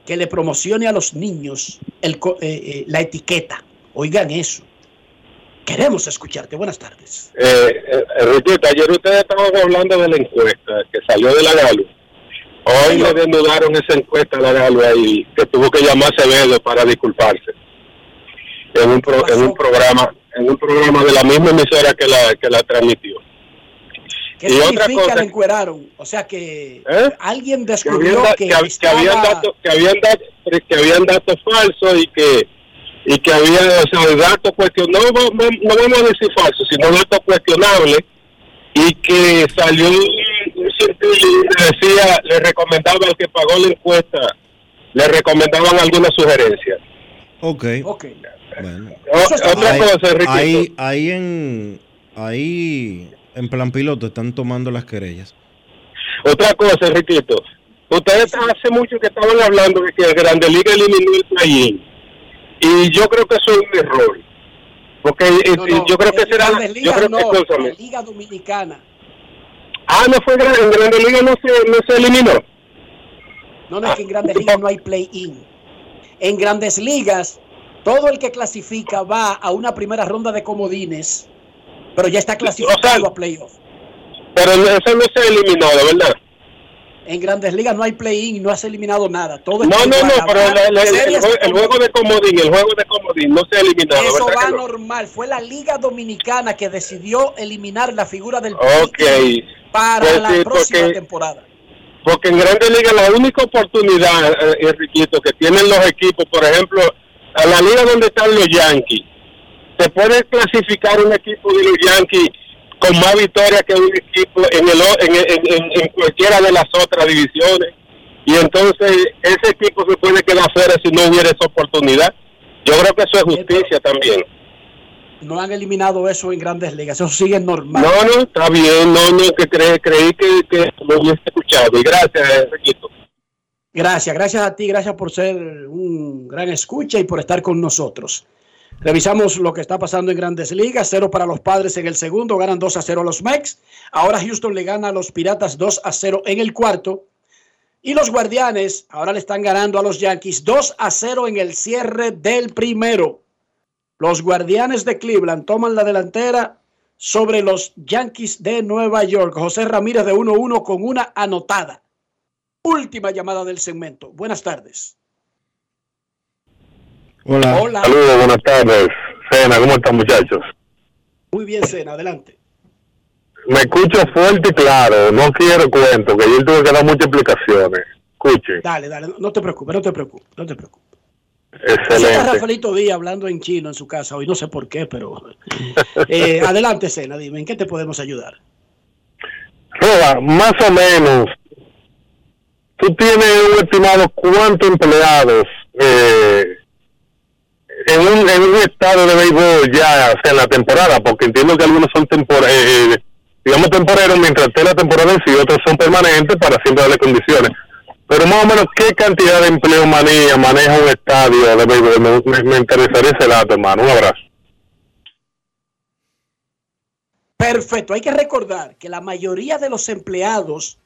que le promocione a los niños el co- eh, eh, la etiqueta. Oigan eso. Queremos escucharte. Buenas tardes. Eh, eh, Riquita, ayer ustedes estaban hablando de la encuesta que salió de la Galo. Hoy le desnudaron esa encuesta a la Galo ahí, que tuvo que llamar a Acevedo para disculparse. En un, pro- en un programa en un programa de la misma emisora que la, que la transmitió. ¿Qué Y otra cosa- la encueraron? O sea que ¿Eh? alguien descubrió que, que habían datos que habían datos que habían datos falsos y que y que había o sea datos cuestionables no, no, no vamos a decir falsos sino datos cuestionables y que salió decía le recomendaba al que pagó la encuesta le recomendaban algunas sugerencias Ok. Ok. Bueno. O- otra Ahí- cosa Enriquito. ahí, ahí en ahí en plan piloto están tomando las querellas. Otra cosa, Enriquito. Ustedes hace mucho que estaban hablando de que Grande Liga eliminó el play Y yo creo que eso es un error. Porque eh, No, no, yo creo que será, yo creo no, que la Liga Dominicana. Ah, no fue en Grandes Ligas no se, no se eliminó. No, no es que en Grandes Ligas no hay play-in. En Grandes Ligas, todo el que clasifica va a una primera ronda de comodines, pero ya está clasificado a playoff. Pero eso no se ha eliminado, ¿verdad? En Grandes Ligas no hay play-in y no has eliminado nada. Todo No, no, no, pero Habrá la- la- el, juego de comodín, el juego de comodín no se ha eliminado, Eso ¿verdad va no? normal. Fue la Liga Dominicana que decidió eliminar la figura del Ok. play-in para Pues la sí, próxima porque- temporada. Porque en Grandes Ligas la única oportunidad, eh, Enriquito, que tienen los equipos, por ejemplo, a la liga donde están los Yankees, se puede clasificar un equipo de los Yankees con más victorias que un equipo en, el, en, en- en- cualquiera de las otras divisiones. Y entonces ese equipo se puede quedar fuera si no hubiera esa oportunidad. Yo creo que eso es justicia también. No han eliminado eso en Grandes Ligas. Eso sigue normal. No, no, está bien, no, no, que cre- creí que, que lo hubiese escuchado. Y gracias, Enriquito. Gracias, gracias a ti, gracias por ser un gran escucha y por estar con nosotros. Revisamos lo que está pasando en Grandes Ligas. Cero para los padres en el segundo, ganan 2 a 0 a los Mex. Ahora Houston le gana a los Piratas 2 a 0 en el cuarto. Y los Guardianes ahora le están ganando a los Yankees 2 a 0 en el cierre del primero. Los Guardianes de Cleveland toman la delantera sobre los Yankees de Nueva York. José Ramírez de 1-1 con una anotada. Última llamada del segmento. Buenas tardes. Hola. Hola. Saludos, buenas tardes. Cena, ¿cómo están muchachos? Muy bien, Sena, adelante. Me escucho fuerte y claro, no quiero cuento, que yo tuve que dar muchas explicaciones. Escuche, Dale, dale, no- te preocupes, no te preocupes, no te preocupes. Está excelente. Rafaelito Díaz hablando en chino en su casa hoy, no sé por qué, pero... Eh, [LAUGHS] adelante, Sena, dime, ¿en qué te podemos ayudar? Roba, más o menos, tú tienes un estimado cuántos empleados eh, en, un, en un estado de béisbol ya sea en la temporada, porque entiendo que algunos son tempor eh, digamos temporeros mientras esté la temporada en sí, otros son permanentes para siempre darle condiciones. Pero más o menos, ¿qué cantidad de empleo manía, maneja un estadio de béisbol? Me, me- me interesaría ese dato, hermano. Un abrazo. Perfecto, hay que recordar que la mayoría de los empleados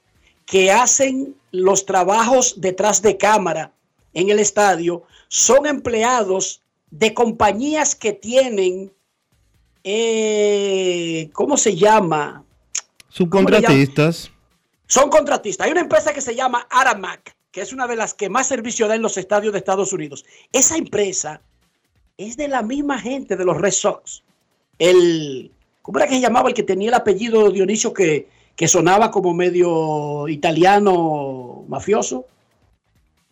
que hacen los trabajos detrás de cámara en el estadio son empleados de compañías que tienen, eh, ¿cómo se llama? Subcontratistas. Son contratistas. Hay una empresa que se llama Aramac, que es una de las que más servicio da en los estadios de Estados Unidos. Esa empresa es de la misma gente de los Red Sox. El, ¿Cómo era que se llamaba el que tenía el apellido Dionisio que, que sonaba como medio italiano mafioso?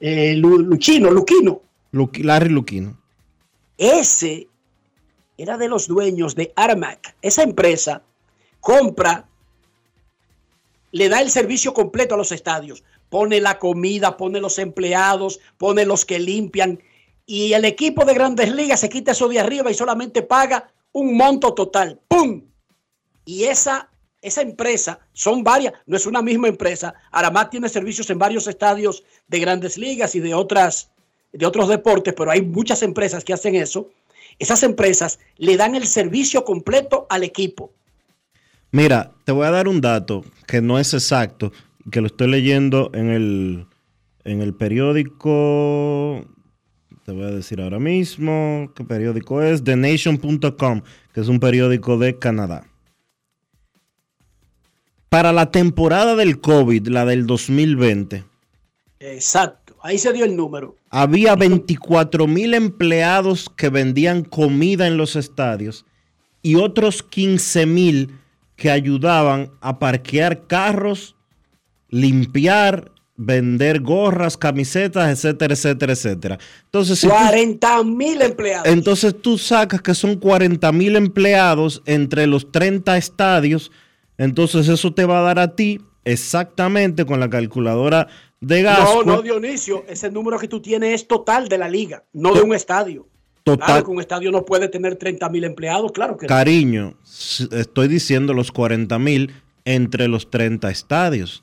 Eh, Lu- Luchino, Luquino. Larry Luquino. Ese era de los dueños de Aramac. Esa empresa compra, le da el servicio completo a los estadios. Pone la comida, pone los empleados, pone los que limpian. Y el equipo de grandes ligas se quita eso de arriba y solamente paga un monto total. ¡Pum! Y esa, esa empresa, son varias, no es una misma empresa. Aramat tiene servicios en varios estadios de grandes ligas y de otras de otros deportes, pero hay muchas empresas que hacen eso. Esas empresas le dan el servicio completo al equipo. Mira, te voy a dar un dato que no es exacto, que lo estoy leyendo en el, en el periódico, te voy a decir ahora mismo qué periódico es, TheNation.com, que es un periódico de Canadá. Para la temporada del COVID, la del 2020, Exacto, ahí se dio el número. había 24 mil empleados que vendían comida en los estadios y otros 15 mil que ayudaban a parquear carros, limpiar, vender gorras, camisetas, etcétera, etcétera, etcétera. Entonces, si tú- 40 mil empleados. entonces tú sacas que son 40 mil empleados entre los 30 estadios, entonces eso te va a dar a ti exactamente con la calculadora de No, gasto. no, Dionisio, ese número que tú tienes es total de la liga, no de un estadio. Total. Claro que un estadio no puede tener 30 mil empleados, claro que. Cariño, estoy diciendo los 40 mil entre los 30 estadios.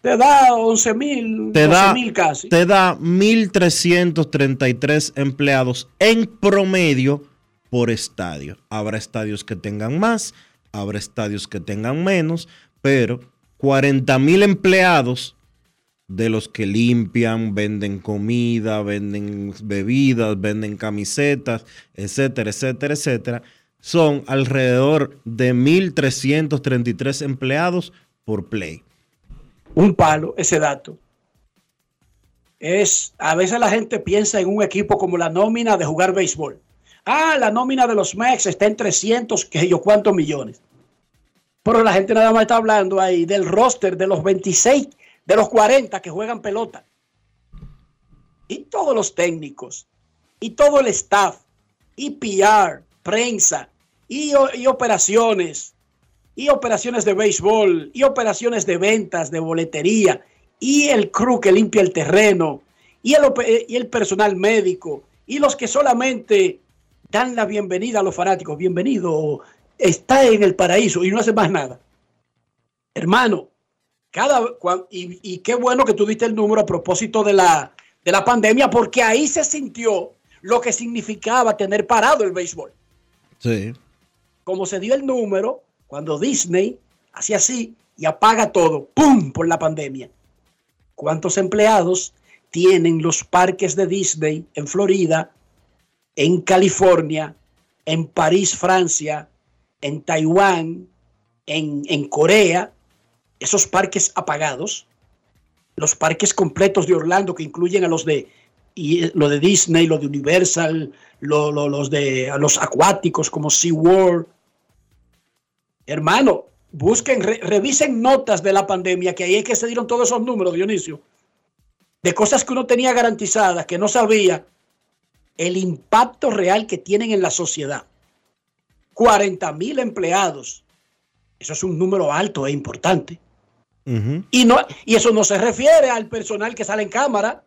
Te da 11 mil, Te da, casi. te da 1.333 empleados en promedio por estadio. Habrá estadios que tengan más, habrá estadios que tengan menos, pero 40 mil empleados de los que limpian, venden comida, venden bebidas, venden camisetas, etcétera, etcétera, etcétera, son alrededor de 1.333 empleados por play. Un palo, ese dato. Es, a veces la gente piensa en un equipo como la nómina de jugar béisbol. Ah, la nómina de los Mex está en 300, que yo cuántos millones. Pero la gente nada más está hablando ahí del roster de los 26, de los 40 que juegan pelota. Y todos los técnicos, y todo el staff, y PR, prensa, y, y operaciones, y operaciones de béisbol, y operaciones de ventas, de boletería, y el crew que limpia el terreno, y el, y el personal médico, y los que solamente dan la bienvenida a los fanáticos. Bienvenido, está en el paraíso y no hace más nada. Hermano, cada y, y, qué bueno que tú diste el número a propósito de la, de la pandemia, porque ahí se sintió lo que significaba tener parado el béisbol. Sí. Como se dio el número cuando Disney hacía así y apaga todo, ¡pum! por la pandemia. ¿Cuántos empleados tienen los parques de Disney en Florida, en California, en París, Francia, en Taiwán, en, en Corea, esos parques apagados, los parques completos de Orlando que incluyen a los de y lo de Disney, lo de Universal, lo, lo, los de los acuáticos como SeaWorld. Hermano, busquen, re, revisen notas de la pandemia, que ahí es que se dieron todos esos números, Dionisio, de cosas que uno tenía garantizadas, que no sabía el impacto real que tienen en la sociedad. 40 mil empleados. Eso es un número alto e importante. Uh -huh. y, no, y eso no se refiere al personal que sale en cámara.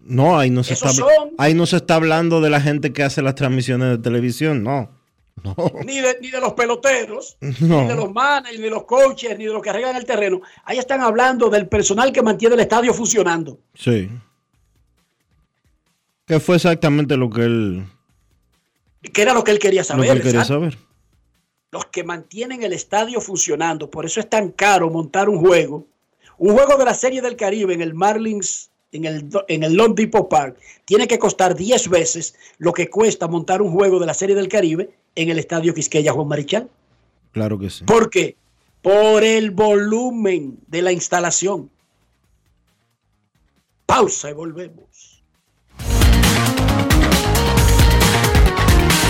No, ahí no, se está, son, ahí no se está hablando de la gente que hace las transmisiones de televisión, no. no. Ni, de, ni de los peloteros, no. ni de los managers, ni de los coaches, ni de los que arreglan el terreno. Ahí están hablando del personal que mantiene el estadio funcionando. Sí. ¿Qué fue exactamente lo que él... ¿Qué era lo que él quería saber? Lo que él quería saber. Los que mantienen el estadio funcionando. Por eso es tan caro montar un juego. Un juego de la Serie del Caribe en el Marlins, en el, en el Long Depot Park, tiene que costar 10 veces lo que cuesta montar un juego de la Serie del Caribe en el Estadio Quisqueya Juan Marichal. Claro que sí. ¿Por qué? Por el volumen de la instalación. Pausa y volvemos.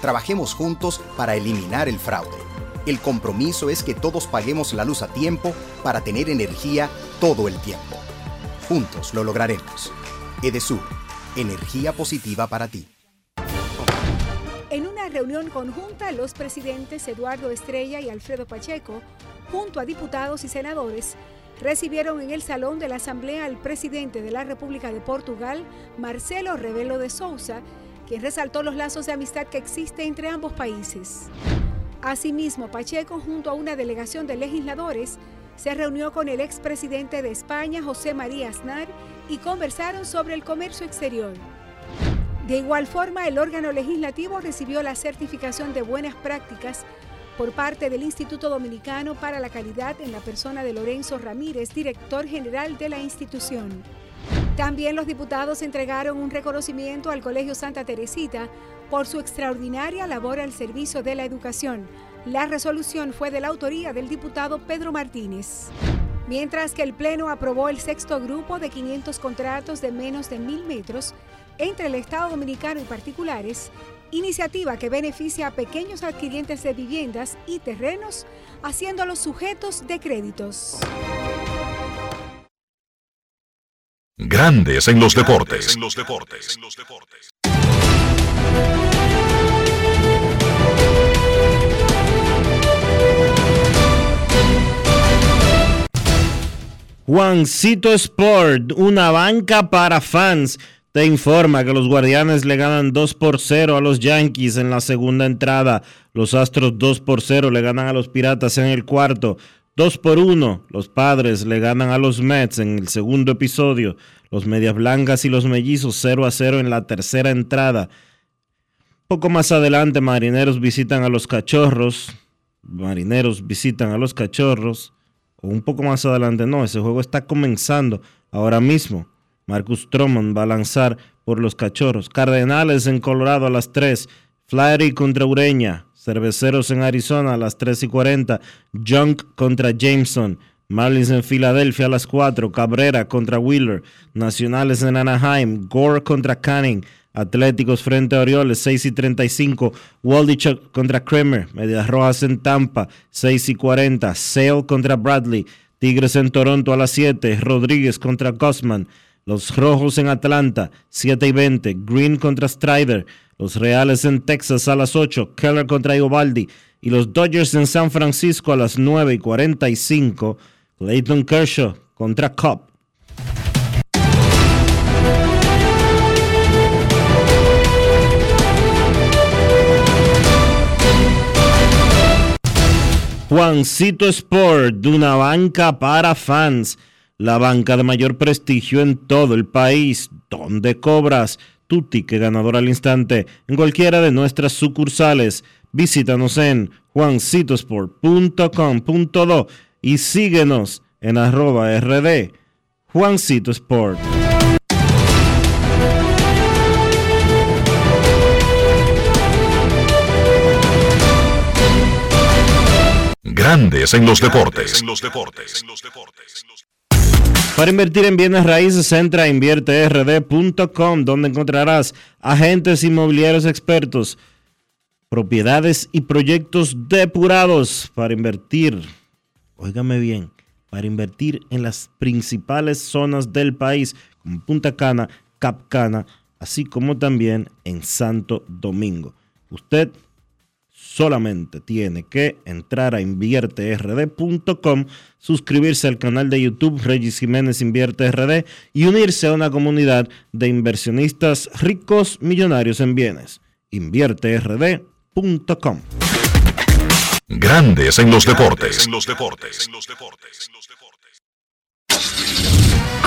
Trabajemos juntos para eliminar el fraude. El compromiso es que todos paguemos la luz a tiempo para tener energía todo el tiempo. Juntos lo lograremos. Edesur, energía positiva para ti. En una reunión conjunta, los presidentes Eduardo Estrella y Alfredo Pacheco, junto a diputados y senadores, recibieron en el salón de la Asamblea al presidente de la República de Portugal, Marcelo Rebelo de Sousa, quien resaltó los lazos de amistad que existe entre ambos países. Asimismo, Pacheco, junto a una delegación de legisladores, se reunió con el expresidente de España, José María Aznar, y conversaron sobre el comercio exterior. De igual forma, el órgano legislativo recibió la certificación de buenas prácticas por parte del Instituto Dominicano para la Calidad en la persona de Lorenzo Ramírez, director general de la institución. También los diputados entregaron un reconocimiento al Colegio Santa Teresita por su extraordinaria labor al servicio de la educación. La resolución fue de la autoría del diputado Pedro Martínez. Mientras que el Pleno aprobó el sexto grupo de 500 contratos de menos de mil metros entre el Estado Dominicano y particulares, iniciativa que beneficia a pequeños adquirientes de viviendas y terrenos, haciéndolos sujetos de créditos. Grandes en los deportes. En los deportes. Juancito Sport, una banca para fans, te informa que los Guardianes le ganan 2 por 0 a los Yankees en la segunda entrada. Los Astros 2 por 0 le ganan a los Piratas en el cuarto. 2 por 1, los Padres le ganan a los Mets en el segundo episodio. Los Medias Blancas y los Mellizos 0 a 0 en la tercera entrada. Poco más adelante, Marineros visitan a los Cachorros. Marineros visitan a los Cachorros. O un poco más adelante, no, ese juego está comenzando ahora mismo. Marcus Stroman va a lanzar por los Cachorros. Cardenales en Colorado a las 3. Flaherty contra Ureña. Cerveceros en Arizona a las 3 y 40. Junk contra Jameson. Marlins en Filadelfia a las 4. Cabrera contra Wheeler. Nacionales en Anaheim. Gore contra Canning. Atléticos frente a Orioles, 6 y 35. Waldichuk contra Kramer. Medias Rojas en Tampa, 6 y 40. Sale contra Bradley. Tigres en Toronto a las 7. Rodríguez contra Gossman. Los Rojos en Atlanta, 7 y 20. Green contra Strider. Los Reales en Texas a las 8. Keller contra Iovaldi. Y los Dodgers en San Francisco a las 9 y 45. Clayton Kershaw contra Cobb. Juancito Sport, de una banca para fans, la banca de mayor prestigio en todo el país, donde cobras tu ticket ganador al instante en cualquiera de nuestras sucursales. Visítanos en juancitosport.com.do y síguenos en arroba rd Juancito Sport. Grandes en los deportes. Para invertir en bienes raíces, entra a invierterd.com, donde encontrarás agentes inmobiliarios expertos, propiedades y proyectos depurados para invertir. Óigame bien, para invertir en las principales zonas del país, como Punta Cana, Capcana, así como también en Santo Domingo. Usted solamente tiene que entrar a invierterd.com, suscribirse al canal de YouTube Regis Jiménez Invierte RD y unirse a una comunidad de inversionistas ricos millonarios en bienes. invierterd.com. Grandes en los deportes. En los deportes.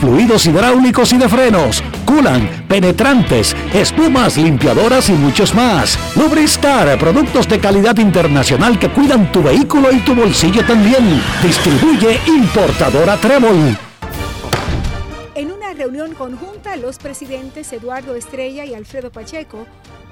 fluidos hidráulicos y de frenos, culan, penetrantes, espumas, limpiadoras y muchos más. Lubristar, productos de calidad internacional que cuidan tu vehículo y tu bolsillo también. Distribuye importadora Trébol. En una reunión conjunta, los presidentes Eduardo Estrella y Alfredo Pacheco,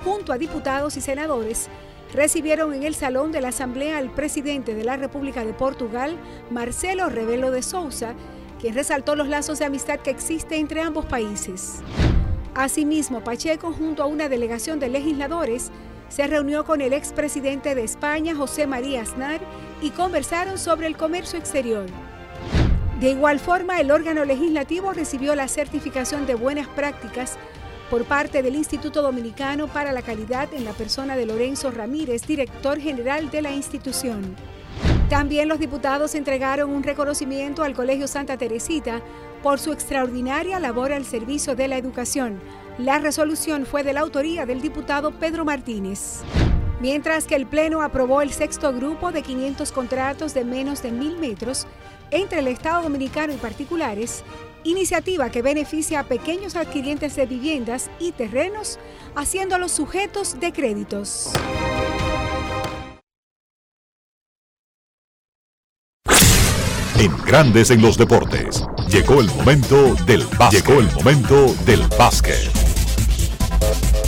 junto a diputados y senadores, recibieron en el Salón de la Asamblea al presidente de la República de Portugal, Marcelo Rebelo de Sousa, quien resaltó los lazos de amistad que existe entre ambos países. Asimismo, Pacheco, junto a una delegación de legisladores, se reunió con el expresidente de España, José María Aznar, y conversaron sobre el comercio exterior. De igual forma, el órgano legislativo recibió la certificación de buenas prácticas por parte del Instituto Dominicano para la Calidad en la persona de Lorenzo Ramírez, director general de la institución. También los diputados entregaron un reconocimiento al Colegio Santa Teresita por su extraordinaria labor al servicio de la educación. La resolución fue de la autoría del diputado Pedro Martínez. Mientras que el Pleno aprobó el sexto grupo de 500 contratos de menos de mil metros entre el Estado Dominicano y particulares, iniciativa que beneficia a pequeños adquirientes de viviendas y terrenos, haciéndolos sujetos de créditos. En Grandes en los deportes, llegó el momento del básquet. Llegó el momento del básquet.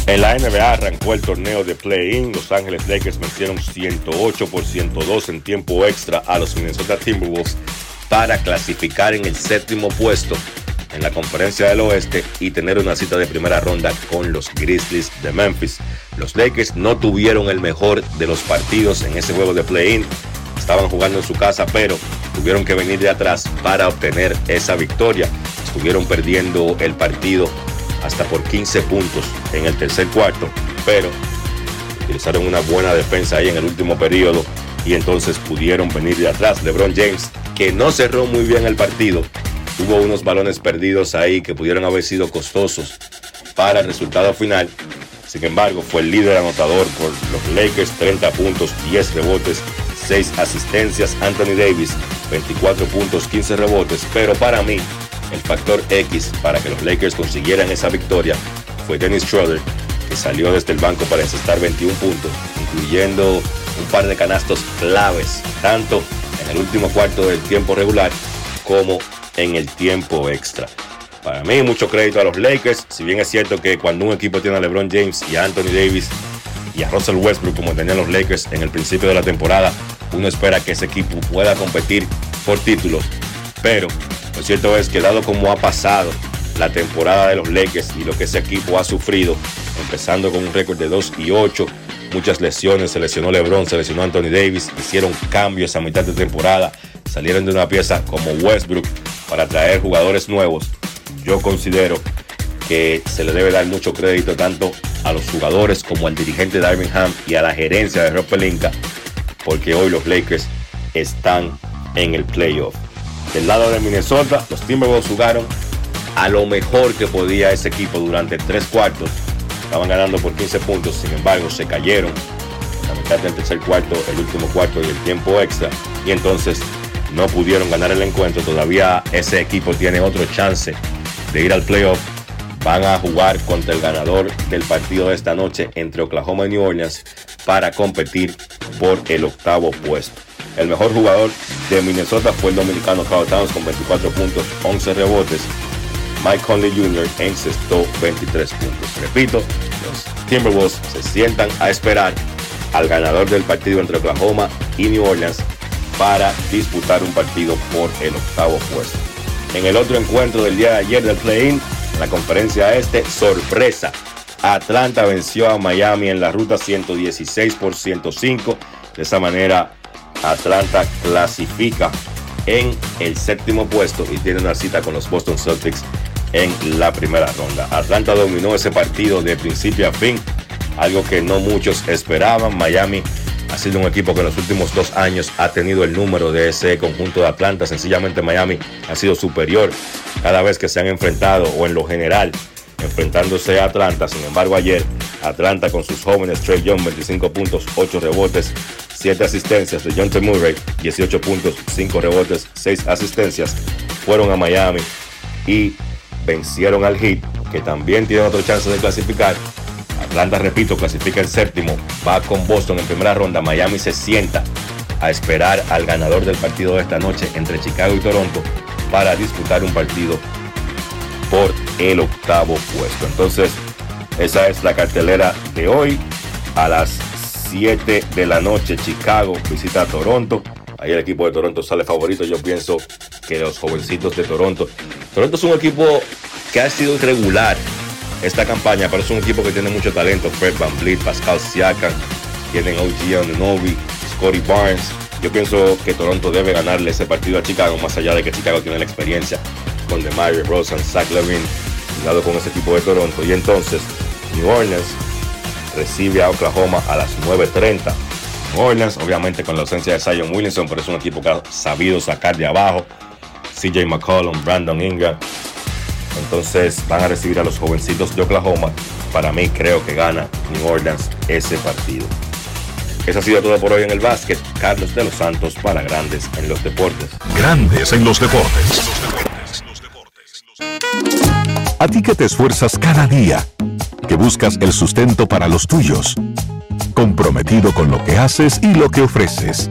En la NBA arrancó el torneo de play-in. Los Ángeles Lakers vencieron 108 por 102 en tiempo extra a los Minnesota Timberwolves para clasificar en el séptimo puesto en la conferencia del oeste y tener una cita de primera ronda con los Grizzlies de Memphis. Los Lakers no tuvieron el mejor de los partidos en ese juego de play-in. Estaban jugando en su casa, pero tuvieron que venir de atrás para obtener esa victoria. Estuvieron perdiendo el partido hasta por 15 puntos en el tercer cuarto, pero utilizaron una buena defensa ahí en el último periodo y entonces pudieron venir de atrás. LeBron James, que no cerró muy bien el partido, tuvo unos balones perdidos ahí que pudieron haber sido costosos para el resultado final. Sin embargo, fue el líder anotador por los Lakers, 30 puntos, 10 rebotes, 6 asistencias. Anthony Davis, 24 puntos, 15 rebotes. Pero para mí, el factor X para que los Lakers consiguieran esa victoria fue Dennis Schroeder, que salió desde el banco para encestar 21 puntos, incluyendo un par de canastos claves, tanto en el último cuarto del tiempo regular como en el tiempo extra. Para mí, mucho crédito a los Lakers. Si bien es cierto que cuando un equipo tiene a LeBron James y a Anthony Davis y a Russell Westbrook, como tenían los Lakers en el principio de la temporada, uno espera que ese equipo pueda competir por títulos. Pero lo cierto es que, dado como ha pasado la temporada de los Lakers y lo que ese equipo ha sufrido, empezando con un récord de 2 y 8, muchas lesiones, se lesionó LeBron, se lesionó Anthony Davis, hicieron cambios a mitad de temporada, salieron de una pieza como Westbrook para traer jugadores nuevos. Yo considero que se le debe dar mucho crédito tanto a los jugadores como al dirigente Darvin Ham y a la gerencia de Rob Pelinka, porque hoy los Lakers están en el playoff. Del lado de Minnesota, los Timberwolves jugaron a lo mejor que podía ese equipo durante tres cuartos. Estaban ganando por 15 puntos, sin embargo se cayeron la mitad del tercer cuarto, el último cuarto y el tiempo extra. Y entonces no pudieron ganar el encuentro. Todavía ese equipo tiene otro chance de ir al playoff. Van a jugar contra el ganador del partido de esta noche entre Oklahoma y New Orleans para competir por el octavo puesto. El mejor jugador de Minnesota fue el dominicano Carl Towns con 24 puntos, 11 rebotes. Mike Conley Jr. encestó 23 puntos. Repito, los Timberwolves se sientan a esperar al ganador del partido entre Oklahoma y New Orleans para disputar un partido por el octavo puesto. En el otro encuentro del día de ayer del play-in, la conferencia este, sorpresa. Atlanta venció a Miami en la ruta 116 por 105. De esa manera, Atlanta clasifica en el séptimo puesto y tiene una cita con los Boston Celtics en la primera ronda. Atlanta dominó ese partido de principio a fin, algo que no muchos esperaban. Miami ha sido un equipo que en los últimos dos años ha tenido el número de ese conjunto de Atlanta. Sencillamente Miami ha sido superior cada vez que se han enfrentado o en lo general enfrentándose a Atlanta. Sin embargo, ayer Atlanta con sus jóvenes Trey Young, 25 puntos, 8 rebotes, 7 asistencias de John T. Murray, 18 puntos, 5 rebotes, 6 asistencias, fueron a Miami y vencieron al Heat, que también tiene otra chance de clasificar. Atlanta, repito, clasifica el séptimo, va con Boston en primera ronda. Miami se sienta a esperar al ganador del partido de esta noche entre Chicago y Toronto para disputar un partido por el octavo puesto. Entonces, esa es la cartelera de hoy. A las 7 de la noche, Chicago visita a Toronto. Ahí el equipo de Toronto sale favorito. Yo pienso que los jovencitos de Toronto. Toronto es un equipo que ha sido irregular esta campaña, pero es un equipo que tiene mucho talento. Fred Van Vliet, Pascal Siakam, tienen OG Anunoby, Scotty Barnes. Yo pienso que Toronto debe ganarle ese partido a Chicago, más allá de que Chicago tiene la experiencia con DeMar Rosen, Zach Levine, lado con ese equipo de Toronto. Y entonces, New Orleans recibe a Oklahoma a las 9.30. New Orleans, obviamente con la ausencia de Zion Williamson, pero es un equipo que ha sabido sacar de abajo. CJ McCollum, Brandon Ingram. Entonces van a recibir a los jovencitos de Oklahoma. Para mí creo que gana New Orleans ese partido. Eso ha sido todo por hoy en el básquet. Carlos de los Santos para Grandes en los Deportes. Grandes en los deportes. A ti que te esfuerzas cada día, que buscas el sustento para los tuyos, comprometido con lo que haces y lo que ofreces.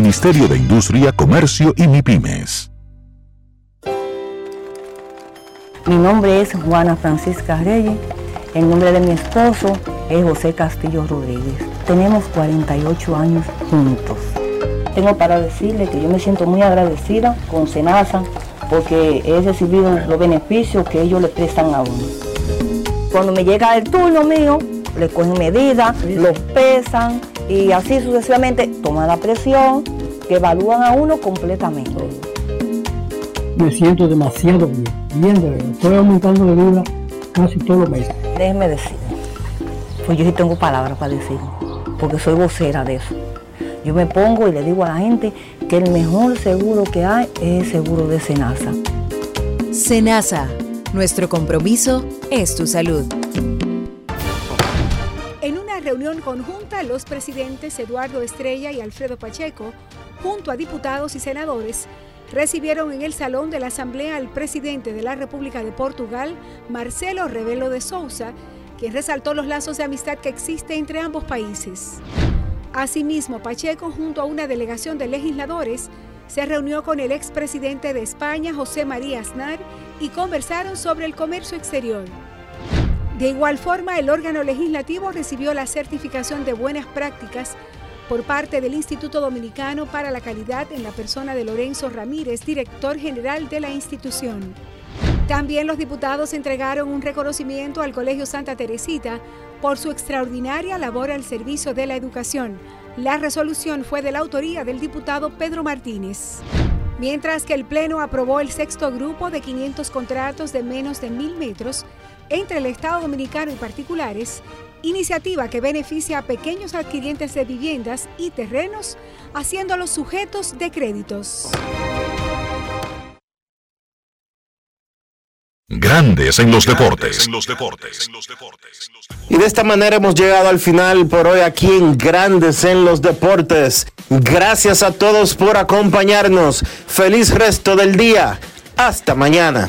Ministerio de Industria, Comercio y MIPIMES. Mi nombre es Juana Francisca Reyes. El nombre de mi esposo es José Castillo Rodríguez. Tenemos 48 años juntos. Tengo para decirle que yo me siento muy agradecida con Senasa porque he recibido los beneficios que ellos le prestan a uno. Cuando me llega el turno mío, le cogen medidas, los pesan y así sucesivamente toman la presión, que evalúan a uno completamente. Me siento demasiado bien, bien de verdad. Estoy aumentando de vida casi todos los meses. Déjeme decir, pues yo sí tengo palabras para decir, porque soy vocera de eso. Yo me pongo y le digo a la gente que el mejor seguro que hay es el seguro de Senasa. Senasa, nuestro compromiso es tu salud. Reunión conjunta, los presidentes Eduardo Estrella y Alfredo Pacheco, junto a diputados y senadores, recibieron en el salón de la Asamblea al presidente de la República de Portugal, Marcelo Rebelo de Sousa, quien resaltó los lazos de amistad que existen entre ambos países. Asimismo, Pacheco, junto a una delegación de legisladores, se reunió con el expresidente de España, José María Aznar, y conversaron sobre el comercio exterior. De igual forma, el órgano legislativo recibió la certificación de buenas prácticas por parte del Instituto Dominicano para la Calidad en la persona de Lorenzo Ramírez, director general de la institución. También los diputados entregaron un reconocimiento al Colegio Santa Teresita por su extraordinaria labor al servicio de la educación. La resolución fue de la autoría del diputado Pedro Martínez. Mientras que el Pleno aprobó el sexto grupo de 500 contratos de menos de mil metros entre el Estado Dominicano y particulares, iniciativa que beneficia a pequeños adquirientes de viviendas y terrenos, haciéndolos sujetos de créditos. Grandes en los deportes. Y de esta manera hemos llegado al final por hoy aquí en Grandes en los Deportes. Gracias a todos por acompañarnos. Feliz resto del día. Hasta mañana.